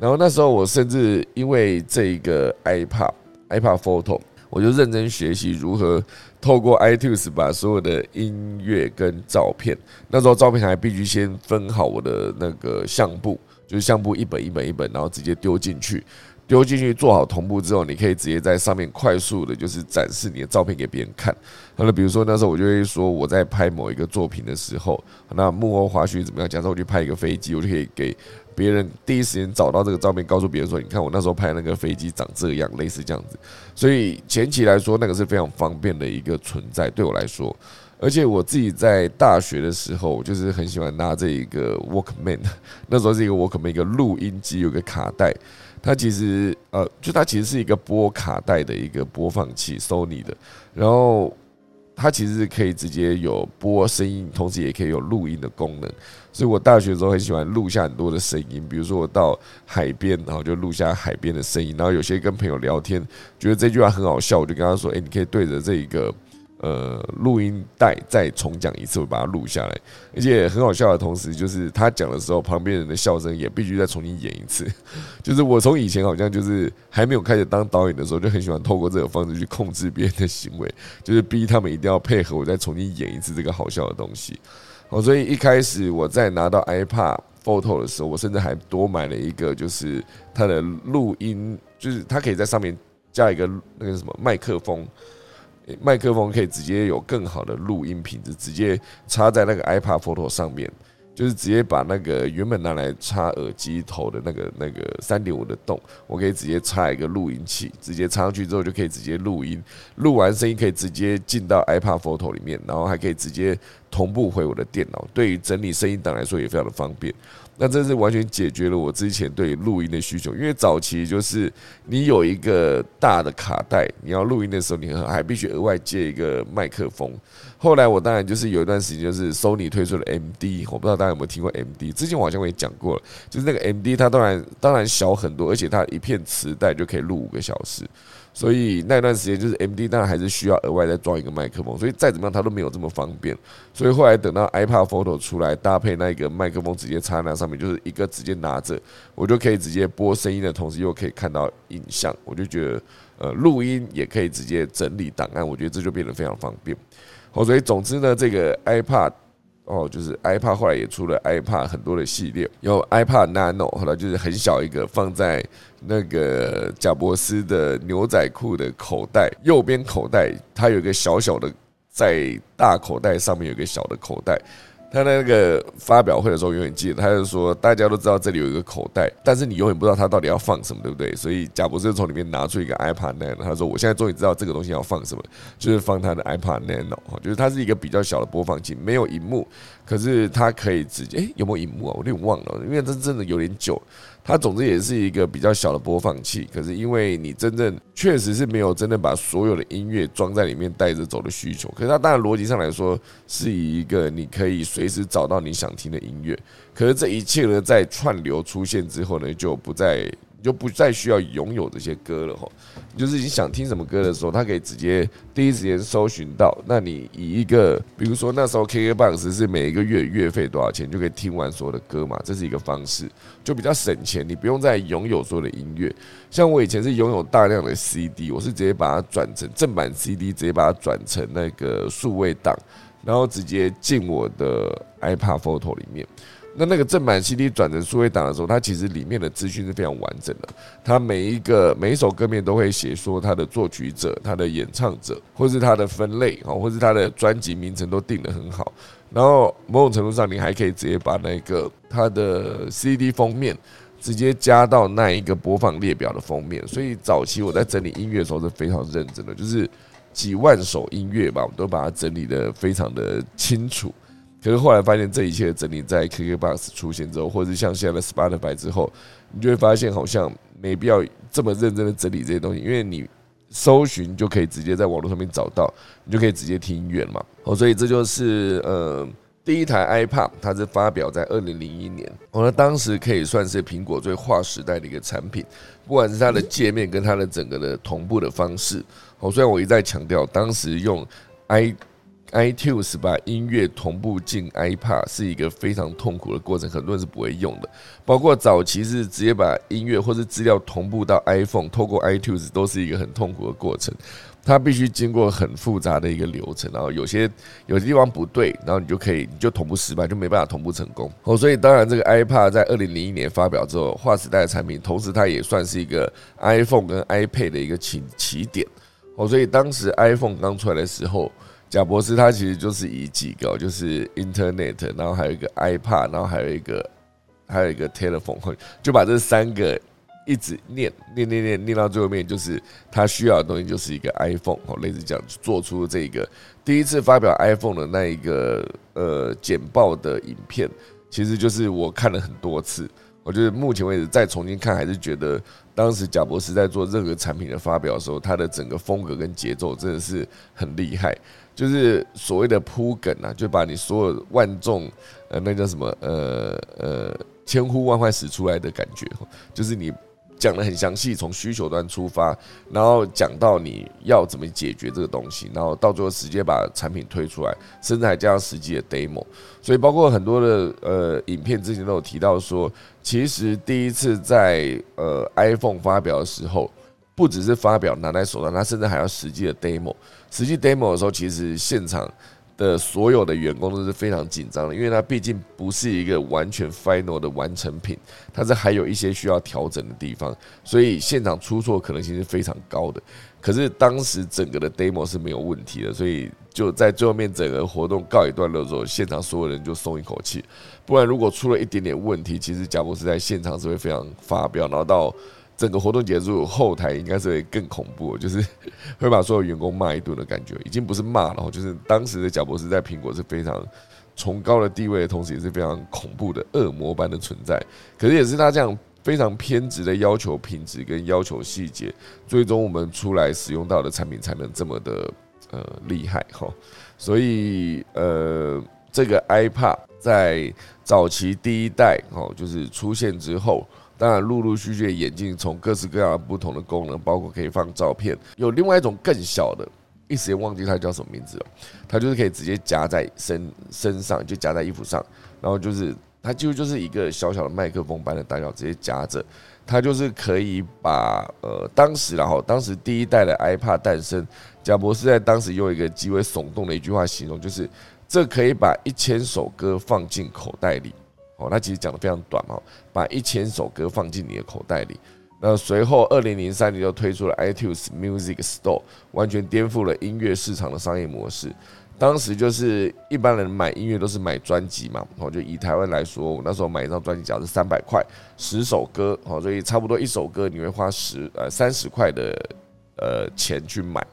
然后那时候我甚至因为这一个 iPad iPad Photo，我就认真学习如何透过 iTunes 把所有的音乐跟照片，那时候照片还必须先分好我的那个相簿，就是相簿一本一本一本，然后直接丢进去。丢进去做好同步之后，你可以直接在上面快速的，就是展示你的照片给别人看。那比如说那时候我就会说我在拍某一个作品的时候，那幕后花絮怎么样？假设我去拍一个飞机，我就可以给别人第一时间找到这个照片，告诉别人说：“你看我那时候拍那个飞机长这样，类似这样子。”所以前期来说，那个是非常方便的一个存在，对我来说。而且我自己在大学的时候，就是很喜欢拿这一个 Walkman，那时候是一个 Walkman 一个录音机，有个卡带。它其实呃，就它其实是一个播卡带的一个播放器，Sony 的。然后它其实可以直接有播声音，同时也可以有录音的功能。所以我大学的时候很喜欢录下很多的声音，比如说我到海边，然后就录下海边的声音。然后有些跟朋友聊天，觉得这句话很好笑，我就跟他说：“哎，你可以对着这一个。”呃，录音带再重讲一次，我把它录下来，而且很好笑的同时，就是他讲的时候，旁边人的笑声也必须再重新演一次。就是我从以前好像就是还没有开始当导演的时候，就很喜欢透过这个方式去控制别人的行为，就是逼他们一定要配合我再重新演一次这个好笑的东西。哦，所以一开始我在拿到 iPad Photo 的时候，我甚至还多买了一个，就是它的录音，就是它可以在上面加一个那个什么麦克风。麦克风可以直接有更好的录音品质，直接插在那个 iPad Photo 上面，就是直接把那个原本拿来插耳机头的那个那个三点五的洞，我可以直接插一个录音器，直接插上去之后就可以直接录音，录完声音可以直接进到 iPad Photo 里面，然后还可以直接同步回我的电脑，对于整理声音档来说也非常的方便。那这是完全解决了我之前对录音的需求，因为早期就是你有一个大的卡带，你要录音的时候，你还必须额外借一个麦克风。后来我当然就是有一段时间，就是 Sony 推出了 MD，我不知道大家有没有听过 MD，之前我好像也讲过了，就是那个 MD 它当然当然小很多，而且它一片磁带就可以录五个小时。所以那段时间就是 M D，当然还是需要额外再装一个麦克风，所以再怎么样它都没有这么方便。所以后来等到 iPad Photo 出来，搭配那个麦克风直接插那上面，就是一个直接拿着，我就可以直接播声音的同时又可以看到影像，我就觉得呃录音也可以直接整理档案，我觉得这就变得非常方便。好，所以总之呢，这个 iPad。哦，就是 iPad 后来也出了 iPad 很多的系列，有 iPad Nano，后来就是很小一个，放在那个贾伯斯的牛仔裤的口袋右边口袋，它有一个小小的，在大口袋上面有一个小的口袋。他在那个发表会的时候，永远记得，他就说大家都知道这里有一个口袋，但是你永远不知道他到底要放什么，对不对？所以贾博士从里面拿出一个 iPad Nano，他说：“我现在终于知道这个东西要放什么，就是放他的 iPad Nano，就是它是一个比较小的播放器，没有荧幕，可是它可以直接，诶，有没有荧幕啊？我有点忘了，因为这真的有点久。”它总之也是一个比较小的播放器，可是因为你真正确实是没有真的把所有的音乐装在里面带着走的需求，可是它当然逻辑上来说是以一个你可以随时找到你想听的音乐，可是这一切呢在串流出现之后呢就不再。你就不再需要拥有这些歌了哈，就是你想听什么歌的时候，它可以直接第一时间搜寻到。那你以一个，比如说那时候 KKBOX 是每一个月月费多少钱就可以听完所有的歌嘛，这是一个方式，就比较省钱，你不用再拥有所有的音乐。像我以前是拥有大量的 CD，我是直接把它转成正版 CD，直接把它转成那个数位档，然后直接进我的 iPad Photo 里面。那那个正版 CD 转成数位档的时候，它其实里面的资讯是非常完整的。它每一个每一首歌面都会写说它的作曲者、它的演唱者，或是它的分类啊，或是它的专辑名称都定得很好。然后某种程度上，你还可以直接把那个它的 CD 封面直接加到那一个播放列表的封面。所以早期我在整理音乐的时候是非常认真的，就是几万首音乐吧，我都把它整理的非常的清楚。可是后来发现，这一切的整理在 KKBOX 出现之后，或者是像现在的 Spotify 之后，你就会发现好像没必要这么认真的整理这些东西，因为你搜寻就可以直接在网络上面找到，你就可以直接听音乐了嘛。哦，所以这就是呃第一台 iPad，它是发表在二零零一年，我呢当时可以算是苹果最划时代的一个产品，不管是它的界面跟它的整个的同步的方式。哦，虽然我一再强调，当时用 i iTunes 把音乐同步进 iPad 是一个非常痛苦的过程，很多人是不会用的。包括早期是直接把音乐或是资料同步到 iPhone，透过 iTunes 都是一个很痛苦的过程。它必须经过很复杂的一个流程，然后有些有些地方不对，然后你就可以你就同步失败，就没办法同步成功。哦，所以当然这个 iPad 在二零零一年发表之后，划时代的产品，同时它也算是一个 iPhone 跟 iPad 的一个起起点。哦，所以当时 iPhone 刚出来的时候，贾博士他其实就是以几个，就是 Internet，然后还有一个 iPad，然后还有一个还有一个 Telephone，就把这三个。一直念念念念念到最后面，就是他需要的东西就是一个 iPhone 哦，类似这样做出这个第一次发表 iPhone 的那一个呃简报的影片，其实就是我看了很多次，我觉得目前为止再重新看，还是觉得当时贾博士在做任何产品的发表的时候，他的整个风格跟节奏真的是很厉害，就是所谓的铺梗啊，就把你所有万众呃那叫什么呃呃千呼万唤始出来的感觉，就是你。讲的很详细，从需求端出发，然后讲到你要怎么解决这个东西，然后到最后直接把产品推出来，甚至还加上实际的 demo。所以包括很多的呃影片之前都有提到说，其实第一次在呃 iPhone 发表的时候，不只是发表拿在手上，它甚至还要实际的 demo。实际 demo 的时候，其实现场。的所有的员工都是非常紧张的，因为它毕竟不是一个完全 final 的完成品，它是还有一些需要调整的地方，所以现场出错可能性是非常高的。可是当时整个的 demo 是没有问题的，所以就在最后面整个活动告一段落之后，现场所有人就松一口气。不然如果出了一点点问题，其实贾博士在现场是会非常发飙，然后到。整个活动结束，后台应该是会更恐怖，就是 会把所有员工骂一顿的感觉，已经不是骂了，就是当时的贾博士在苹果是非常崇高的地位，同时也是非常恐怖的恶魔般的存在。可是也是他这样非常偏执的要求品质跟要求细节，最终我们出来使用到的产品才能这么的呃厉害哈。所以呃，这个 iPad 在早期第一代哦，就是出现之后。当然，陆陆续续的眼镜从各式各样不同的功能，包括可以放照片，有另外一种更小的，一时间忘记它叫什么名字了。它就是可以直接夹在身身上，就夹在衣服上，然后就是它几乎就是一个小小的麦克风般的大小，直接夹着，它就是可以把呃当时然后当时第一代的 iPad 诞生，贾博士在当时用一个极为耸动的一句话形容，就是这可以把一千首歌放进口袋里。哦，他其实讲的非常短嘛，把一千首歌放进你的口袋里。那随后，二零零三年就推出了 iTunes Music Store，完全颠覆了音乐市场的商业模式。当时就是一般人买音乐都是买专辑嘛，哦，就以台湾来说，我那时候买一张专辑价是三百块，十首歌，哦，所以差不多一首歌你会花十呃三十块的呃钱去买。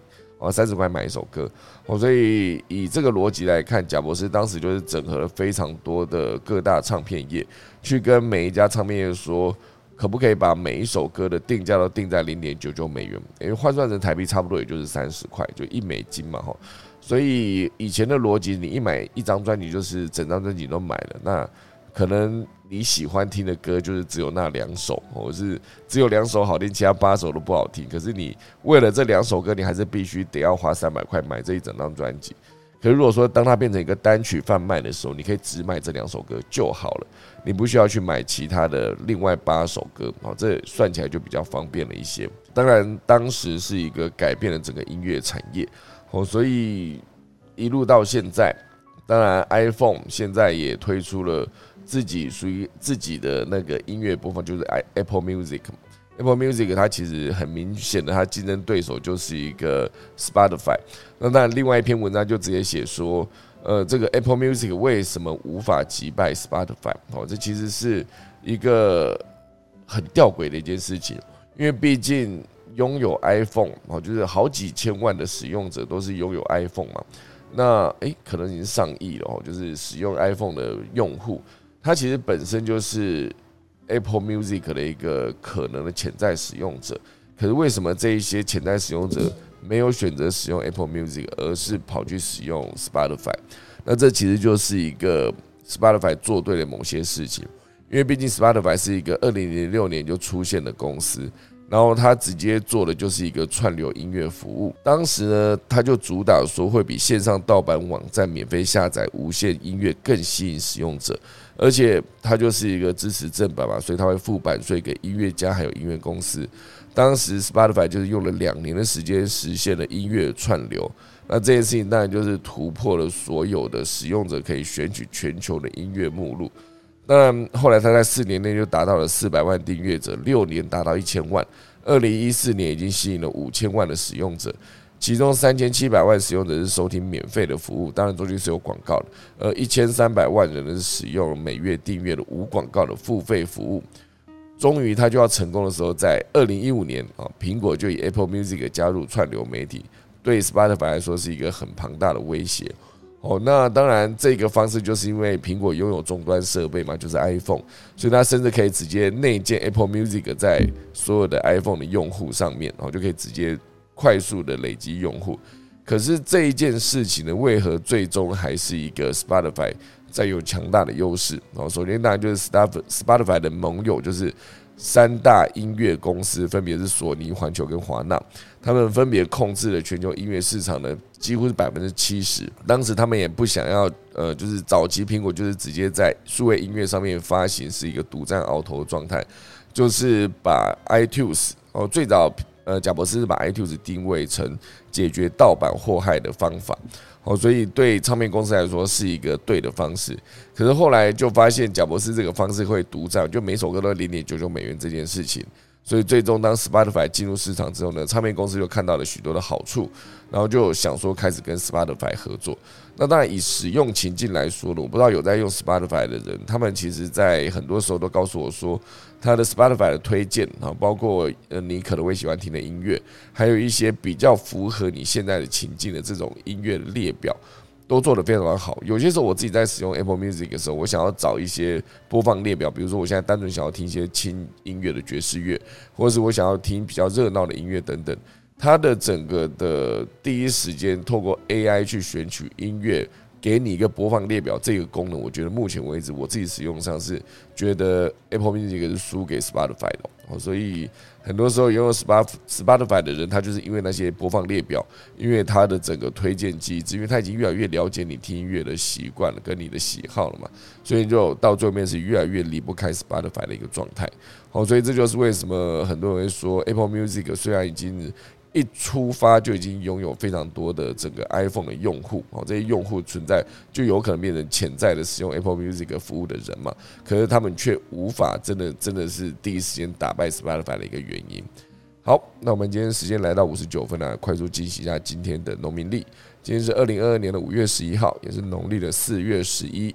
哦，三十块买一首歌，哦，所以以这个逻辑来看，贾博士当时就是整合了非常多的各大唱片业，去跟每一家唱片业说，可不可以把每一首歌的定价都定在零点九九美元，因为换算成台币差不多也就是三十块，就一美金嘛，哈。所以以前的逻辑，你一买一张专辑就是整张专辑都买了，那。可能你喜欢听的歌就是只有那两首，或是只有两首好听，其他八首都不好听。可是你为了这两首歌，你还是必须得要花三百块买这一整张专辑。可是如果说当它变成一个单曲贩卖的时候，你可以只买这两首歌就好了，你不需要去买其他的另外八首歌，好，这算起来就比较方便了一些。当然，当时是一个改变了整个音乐产业，哦，所以一路到现在，当然 iPhone 现在也推出了。自己属于自己的那个音乐播放就是 i Apple Music Apple Music 它其实很明显的，它竞争对手就是一个 Spotify。那那，另外一篇文章就直接写说，呃，这个 Apple Music 为什么无法击败 Spotify？哦，这其实是一个很吊诡的一件事情，因为毕竟拥有 iPhone 哦，就是好几千万的使用者都是拥有 iPhone 嘛。那诶，可能已经上亿了哦，就是使用 iPhone 的用户。它其实本身就是 Apple Music 的一个可能的潜在使用者，可是为什么这一些潜在使用者没有选择使用 Apple Music，而是跑去使用 Spotify？那这其实就是一个 Spotify 做对了某些事情，因为毕竟 Spotify 是一个二零零六年就出现的公司，然后他直接做的就是一个串流音乐服务。当时呢，他就主打说会比线上盗版网站免费下载无线音乐更吸引使用者，而且他就是一个支持正版嘛，所以他会付版税给音乐家还有音乐公司。当时 Spotify 就是用了两年的时间实现了音乐串流。那这件事情当然就是突破了所有的使用者可以选取全球的音乐目录。当然，后来他在四年内就达到了四百万订阅者，六年达到一千万。二零一四年已经吸引了五千万的使用者，其中三千七百万使用者是收听免费的服务，当然中间是有广告的。而一千三百万人是使用每月订阅的无广告的付费服务。终于，他就要成功的时候，在二零一五年啊，苹果就以 Apple Music 加入串流媒体。对 Spotify 来说是一个很庞大的威胁哦。那当然，这个方式就是因为苹果拥有终端设备嘛，就是 iPhone，所以它甚至可以直接内建 Apple Music 在所有的 iPhone 的用户上面，然后就可以直接快速的累积用户。可是这一件事情呢，为何最终还是一个 Spotify 在有强大的优势？哦，首先当然就是 Spotify 的盟友就是。三大音乐公司分别是索尼、环球跟华纳，他们分别控制了全球音乐市场的几乎是百分之七十。当时他们也不想要，呃，就是早期苹果就是直接在数位音乐上面发行是一个独占鳌头的状态，就是把 iTunes 哦，最早呃，贾博士把 iTunes 定位成解决盗版祸害的方法。哦，所以对唱片公司来说是一个对的方式，可是后来就发现贾博士这个方式会独占，就每首歌都零点九九美元这件事情，所以最终当 Spotify 进入市场之后呢，唱片公司就看到了许多的好处，然后就想说开始跟 Spotify 合作。那当然以使用情境来说呢，我不知道有在用 Spotify 的人，他们其实在很多时候都告诉我说。他的 Spotify 的推荐啊，包括呃你可能会喜欢听的音乐，还有一些比较符合你现在的情境的这种音乐列表，都做得非常好。有些时候我自己在使用 Apple Music 的时候，我想要找一些播放列表，比如说我现在单纯想要听一些轻音乐的爵士乐，或者是我想要听比较热闹的音乐等等，它的整个的第一时间透过 AI 去选取音乐。给你一个播放列表这个功能，我觉得目前为止我自己使用上是觉得 Apple Music 是输给 Spotify 的，所以很多时候拥有 Spotify 的人，他就是因为那些播放列表，因为他的整个推荐机制，因为他已经越来越了解你听音乐的习惯了，跟你的喜好了嘛，所以就到最后面是越来越离不开 Spotify 的一个状态。好，所以这就是为什么很多人说 Apple Music 虽然已经。一出发就已经拥有非常多的整个 iPhone 的用户哦，这些用户存在就有可能变成潜在的使用 Apple Music 服务的人嘛？可是他们却无法真的真的是第一时间打败 Spotify 的一个原因。好，那我们今天时间来到五十九分了，快速进行一下今天的农民历。今天是二零二二年的五月十一号，也是农历的四月十一。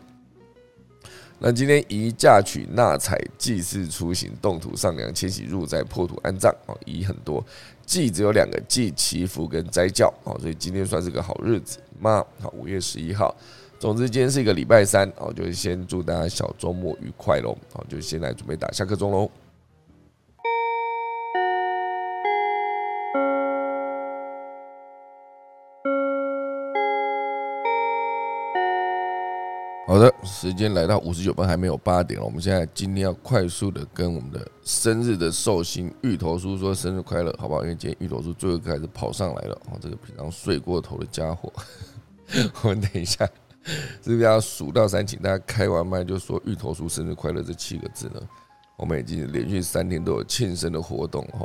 那今天宜嫁娶纳采祭祀出行动土上梁迁徙入宅破土安葬哦，宜很多祭只有两个祭祈福跟斋教哦，所以今天算是个好日子嘛。好，五月十一号，总之今天是一个礼拜三哦，就先祝大家小周末愉快喽。好，就先来准备打下课钟喽。好的，时间来到五十九分，还没有八点了。我们现在今天要快速的跟我们的生日的寿星芋头叔说生日快乐，好不好？因为今天芋头叔最后一个开始跑上来了，哦，这个平常睡过头的家伙。我们等一下是不是要数到三，请大家开完麦就说芋头叔生日快乐这七个字呢？我们已经连续三天都有庆生的活动，哈。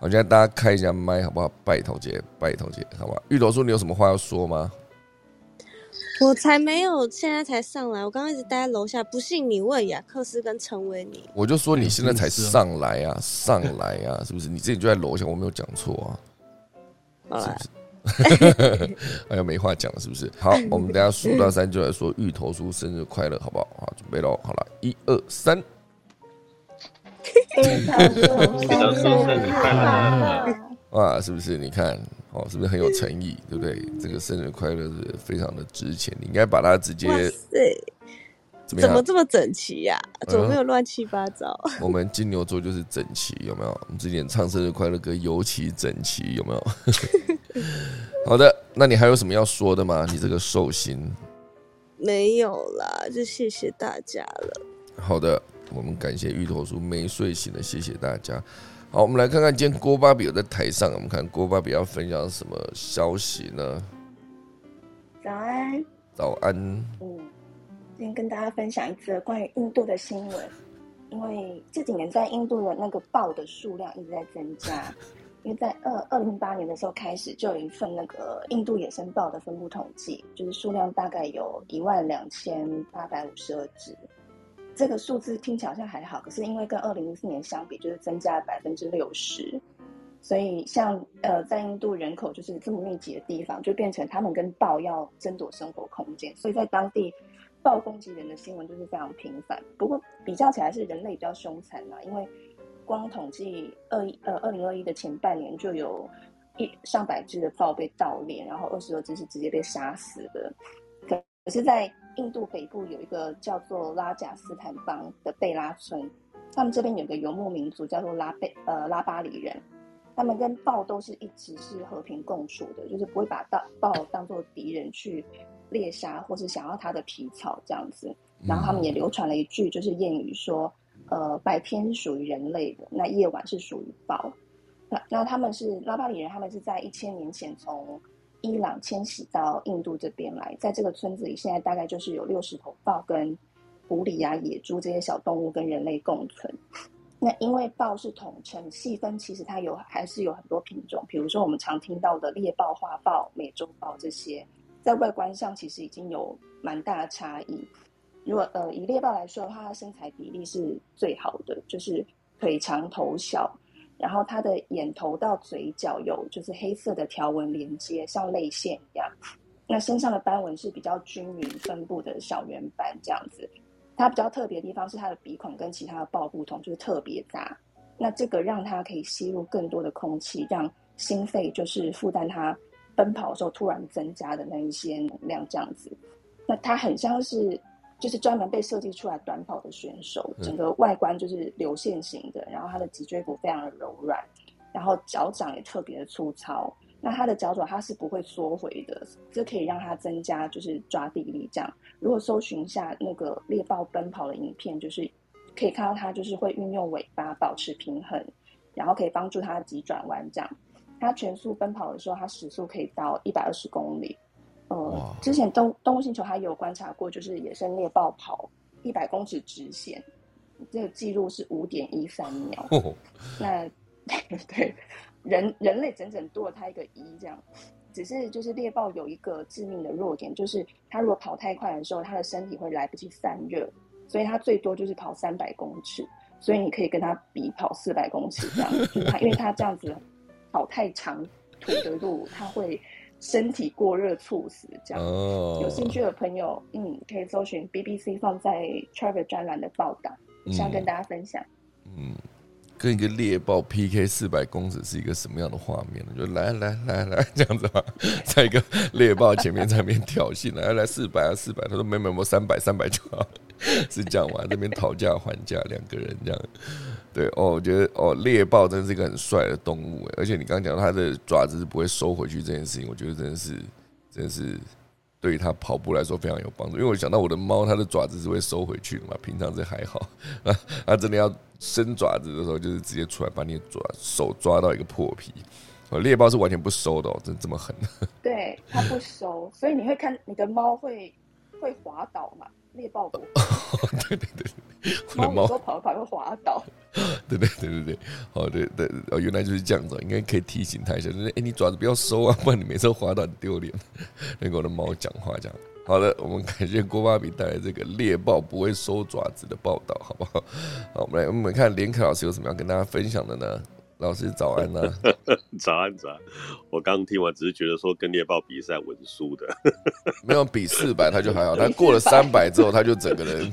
好，现在大家开一下麦，好不好？拜头姐，拜头姐，好吧？芋头叔，你有什么话要说吗？我才没有，现在才上来。我刚刚一直待在楼下，不信你问雅克斯跟陈维尼。我就说你现在才上来啊，上来啊，是不是？你自己就在楼下，我没有讲错啊，是不是？哎呀，没话讲了，是不是？好，我们等下数到三就来说芋头叔生日快乐，好不好？好，准备喽，好了，一二三。芋头叔生日快乐！哇，是不是？你看。哦，是不是很有诚意，对不对？这个生日快乐是非常的值钱，你应该把它直接。怎么这么整齐呀？怎么没有乱七八糟？我们金牛座就是整齐，有没有？我们之前唱生日快乐歌尤其整齐，有没有？好的，那你还有什么要说的吗？你这个寿星没有啦，就谢谢大家了。好的，我们感谢芋头叔没睡醒的，谢谢大家。好，我们来看看今天郭巴比有在台上，我们看郭巴比要分享什么消息呢？早安，早安。嗯，今天跟大家分享一则关于印度的新闻，因为这几年在印度的那个豹的数量一直在增加。因为在二二零零八年的时候开始，就有一份那个印度野生豹的分布统计，就是数量大概有一万两千八百五十二只。这个数字听起来好像还好，可是因为跟二零零四年相比，就是增加了百分之六十。所以像呃，在印度人口就是这么密集的地方，就变成他们跟豹要争夺生活空间。所以在当地，豹攻击人的新闻就是非常频繁。不过比较起来是人类比较凶残嘛，因为。光统计二一呃二零二一的前半年就有一上百只的豹被盗猎，然后二十多只是直接被杀死的。可可是，在印度北部有一个叫做拉贾斯坦邦的贝拉村，他们这边有个游牧民族叫做拉贝呃拉巴里人，他们跟豹都是一直是和平共处的，就是不会把盗豹当做敌人去猎杀，或是想要它的皮草这样子。然后他们也流传了一句就是谚语说。呃，白天是属于人类的，那夜晚是属于豹。那那他们是拉巴里人，他们是在一千年前从伊朗迁徙到印度这边来，在这个村子里，现在大概就是有六十头豹跟狐狸啊、野猪这些小动物跟人类共存。那因为豹是统称，细分其实它有还是有很多品种，比如说我们常听到的猎豹、花豹、美洲豹这些，在外观上其实已经有蛮大的差异。如果呃以猎豹来说的话，它身材比例是最好的，就是腿长头小，然后它的眼头到嘴角有就是黑色的条纹连接，像泪腺一样。那身上的斑纹是比较均匀分布的小圆斑这样子。它比较特别的地方是它的鼻孔跟其他的豹不同，就是特别大。那这个让它可以吸入更多的空气，让心肺就是负担它奔跑的时候突然增加的那一些能量这样子。那它很像是。就是专门被设计出来短跑的选手，整个外观就是流线型的，然后它的脊椎骨非常的柔软，然后脚掌也特别的粗糙。那它的脚爪它是不会缩回的，这可以让它增加就是抓地力。这样，如果搜寻一下那个猎豹奔跑的影片，就是可以看到它就是会运用尾巴保持平衡，然后可以帮助它急转弯。这样，它全速奔跑的时候，它时速可以到一百二十公里。呃，之前动动物星球还有观察过，就是野生猎豹跑一百公尺直线，这个记录是五点一三秒。那 对人人类整整多了它一个一这样。只是就是猎豹有一个致命的弱点，就是它如果跑太快的时候，它的身体会来不及散热，所以它最多就是跑三百公尺。所以你可以跟它比跑四百公尺这样，就是它因为它这样子跑太长途的路，它会。身体过热猝死，这样哦有兴趣的朋友，嗯，可以搜寻 BBC 放在 Travel 专栏的报道，想跟大家分享。嗯，跟一个猎豹 PK 四百公尺是一个什么样的画面呢？就来来来来这样子吧，在一个猎豹前面在那边挑衅，来来四百啊四百，他说没没没三百三百就好，是这样嘛？这边讨价还价，两个人这样。对哦，我觉得哦，猎豹真是一个很帅的动物，而且你刚刚讲它的爪子是不会收回去这件事情，我觉得真的是，真的是对于它跑步来说非常有帮助。因为我想到我的猫，它的爪子是会收回去的嘛，平常是还好，它真的要伸爪子的时候，就是直接出来把你爪手抓到一个破皮。哦，猎豹是完全不收的哦，真这么狠？对，它不收，所以你会看你的猫会会滑倒嘛？猎豹不？对对对。猫有时候跑跑会滑倒，对对对对对，哦对对哦，原来就是这样子，应该可以提醒他一下，就是哎，你爪子不要收啊，不然你每次滑倒很丢脸。跟我的猫讲话这样。好的，我们感谢郭芭比带来这个猎豹不会收爪子的报道，好不好？好，我们来我们看连凯老师有什么要跟大家分享的呢？老师早安呐，早安早安。我刚听完只是觉得说跟猎豹比赛稳输的，没有比四百他就还好，他过了三百之后他就整个人。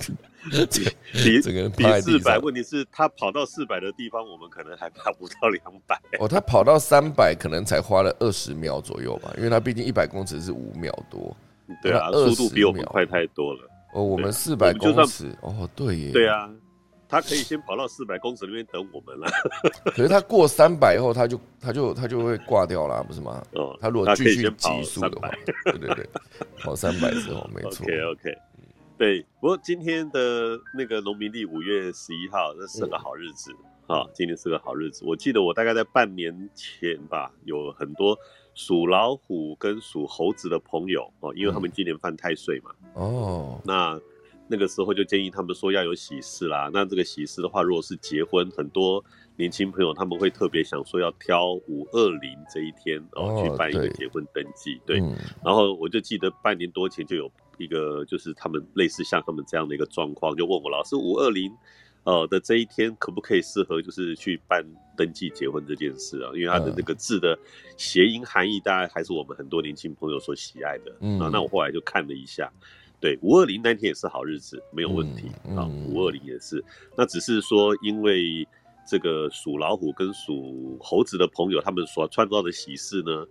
比整个人比四百，问题是他跑到四百的地方，我们可能还跑不到两百。哦，他跑到三百可能才花了二十秒左右吧，因为他毕竟一百公尺是五秒多。对啊，速度比我们快太多了。哦，我们四百公尺，哦，对耶。对啊，他可以先跑到四百公尺那边等我们了。可是他过三百以后，他就他就他就会挂掉了，不是吗？哦，他如果继续急速的话，对对对，跑三百之后没错。OK OK。对，不过今天的那个农民历五月十一号，那是个好日子啊，今天是个好日子。我记得我大概在半年前吧，有很多属老虎跟属猴子的朋友哦，因为他们今年犯太岁嘛。哦，那那个时候就建议他们说要有喜事啦。那这个喜事的话，如果是结婚，很多年轻朋友他们会特别想说要挑五二零这一天哦去办一个结婚登记。对，然后我就记得半年多前就有一个，就是他们类似像他们这样的一个状况，就问我老师五二零。呃的这一天可不可以适合就是去办登记结婚这件事啊？因为它的那个字的谐音含义，大概还是我们很多年轻朋友所喜爱的。嗯啊，那我后来就看了一下，对五二零那天也是好日子，没有问题啊。五二零也是，那只是说因为这个属老虎跟属猴子的朋友，他们所创造的喜事呢，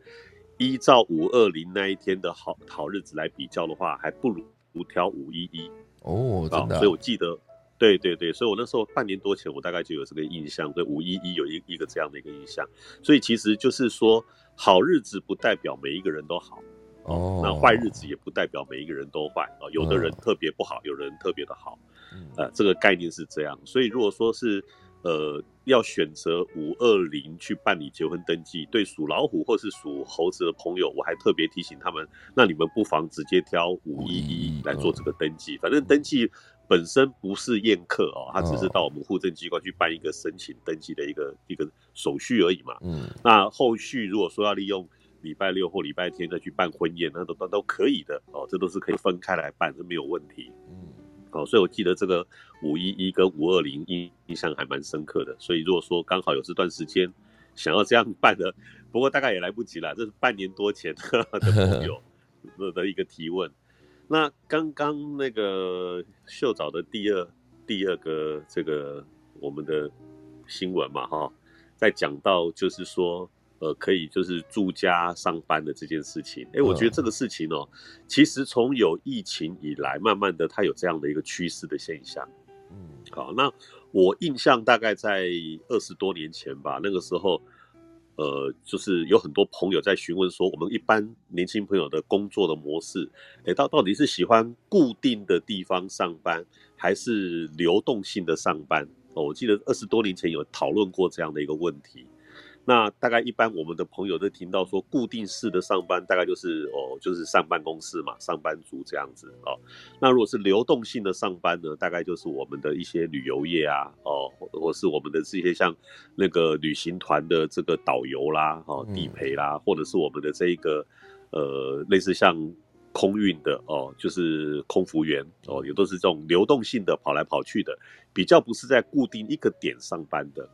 依照五二零那一天的好好日子来比较的话，还不如五挑五一一哦，真的。所以我记得。对对对，所以我那时候半年多前，我大概就有这个印象，对五一一有一一个这样的一个印象，所以其实就是说，好日子不代表每一个人都好，哦，那坏日子也不代表每一个人都坏哦，有的人特别不好，有人特别的好，呃，这个概念是这样，所以如果说是呃要选择五二零去办理结婚登记，对属老虎或是属猴子的朋友，我还特别提醒他们，那你们不妨直接挑五一一来做这个登记，反正登记。本身不是宴客哦，他只是到我们户政机关去办一个申请登记的一个一个手续而已嘛。嗯，那后续如果说要利用礼拜六或礼拜天再去办婚宴，那都都都可以的哦，这都是可以分开来办，这没有问题。嗯，哦，所以我记得这个五一一跟五二零印印象还蛮深刻的。所以如果说刚好有这段时间想要这样办的，不过大概也来不及了，这是半年多前的 朋友的一个提问。那刚刚那个秀藻的第二第二个这个我们的新闻嘛，哈，在讲到就是说，呃，可以就是住家上班的这件事情，哎，我觉得这个事情哦，其实从有疫情以来，慢慢的它有这样的一个趋势的现象。嗯，好，那我印象大概在二十多年前吧，那个时候。呃，就是有很多朋友在询问说，我们一般年轻朋友的工作的模式，哎，到到底是喜欢固定的地方上班，还是流动性的上班？哦，我记得二十多年前有讨论过这样的一个问题。那大概一般我们的朋友都听到说，固定式的上班大概就是哦，就是上办公室嘛，上班族这样子哦。那如果是流动性的上班呢，大概就是我们的一些旅游业啊，哦，或是我们的这些像那个旅行团的这个导游啦，哦，地陪啦，或者是我们的这一个呃，类似像空运的哦，就是空服员哦，也都是这种流动性的跑来跑去的，比较不是在固定一个点上班的。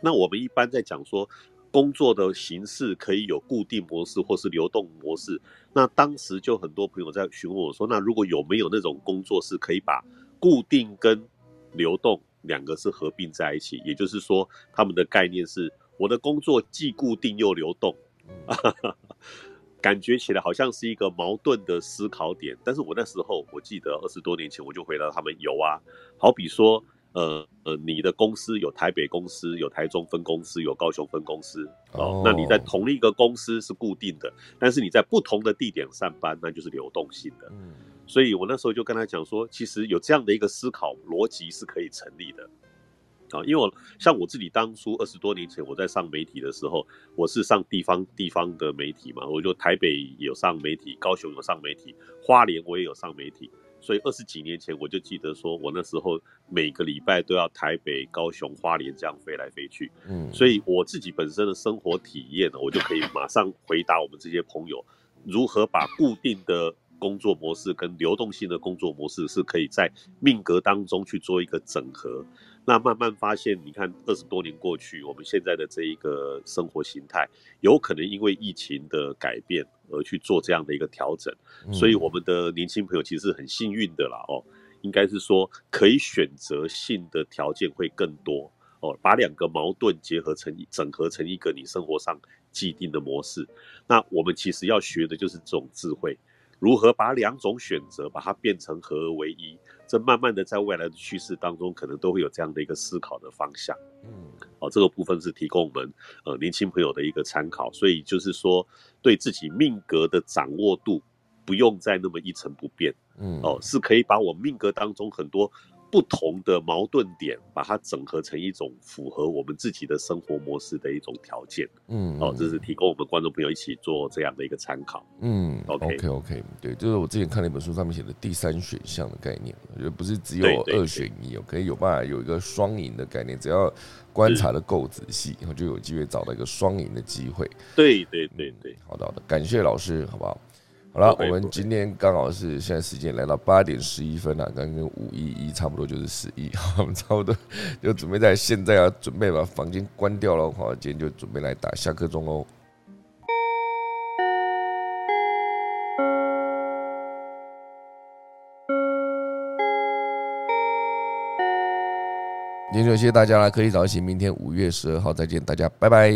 那我们一般在讲说，工作的形式可以有固定模式或是流动模式。那当时就很多朋友在询问我说，那如果有没有那种工作是可以把固定跟流动两个是合并在一起？也就是说，他们的概念是，我的工作既固定又流动，感觉起来好像是一个矛盾的思考点。但是我那时候我记得二十多年前我就回答他们有啊，好比说。呃呃，你的公司有台北公司，有台中分公司，有高雄分公司哦。那你在同一个公司是固定的，但是你在不同的地点上班，那就是流动性的。嗯，所以我那时候就跟他讲说，其实有这样的一个思考逻辑是可以成立的啊。因为我像我自己当初二十多年前我在上媒体的时候，我是上地方地方的媒体嘛，我就台北有上媒体，高雄有上媒体，花莲我也有上媒体。所以二十几年前，我就记得说，我那时候每个礼拜都要台北、高雄、花莲这样飞来飞去。嗯，所以我自己本身的生活体验呢，我就可以马上回答我们这些朋友，如何把固定的工作模式跟流动性的工作模式是可以在命格当中去做一个整合。那慢慢发现，你看二十多年过去，我们现在的这一个生活形态，有可能因为疫情的改变而去做这样的一个调整，所以我们的年轻朋友其实很幸运的啦哦，应该是说可以选择性的条件会更多哦，把两个矛盾结合成整合成一个你生活上既定的模式。那我们其实要学的就是这种智慧，如何把两种选择把它变成合而为一。这慢慢的在未来的趋势当中，可能都会有这样的一个思考的方向。嗯，哦，这个部分是提供我们呃年轻朋友的一个参考。所以就是说，对自己命格的掌握度，不用再那么一成不变。嗯，哦，是可以把我命格当中很多不同的矛盾点，把它整合成一种符合我们自己的生活模式的一种条件。嗯，哦，这是提供我们观众朋友一起做这样的一个参考。嗯，OK OK OK，对，就是我之前看了一本书，上面写的第三选项的概念，我觉得不是只有二选一哦，可以有办法有一个双赢的概念，只要观察的够仔细，然后就有机会找到一个双赢的机会。对对对对，好的好的，感谢老师，好不好？好了，我们今天刚好是现在时间来到八点十一分了，刚跟五一一差不多就是十一，我们差不多就准备在现在要准备把房间关掉了，好，今天就准备来打下课钟喽。今天就谢谢大家了，可以早起，明天五月十二号再见，大家拜拜。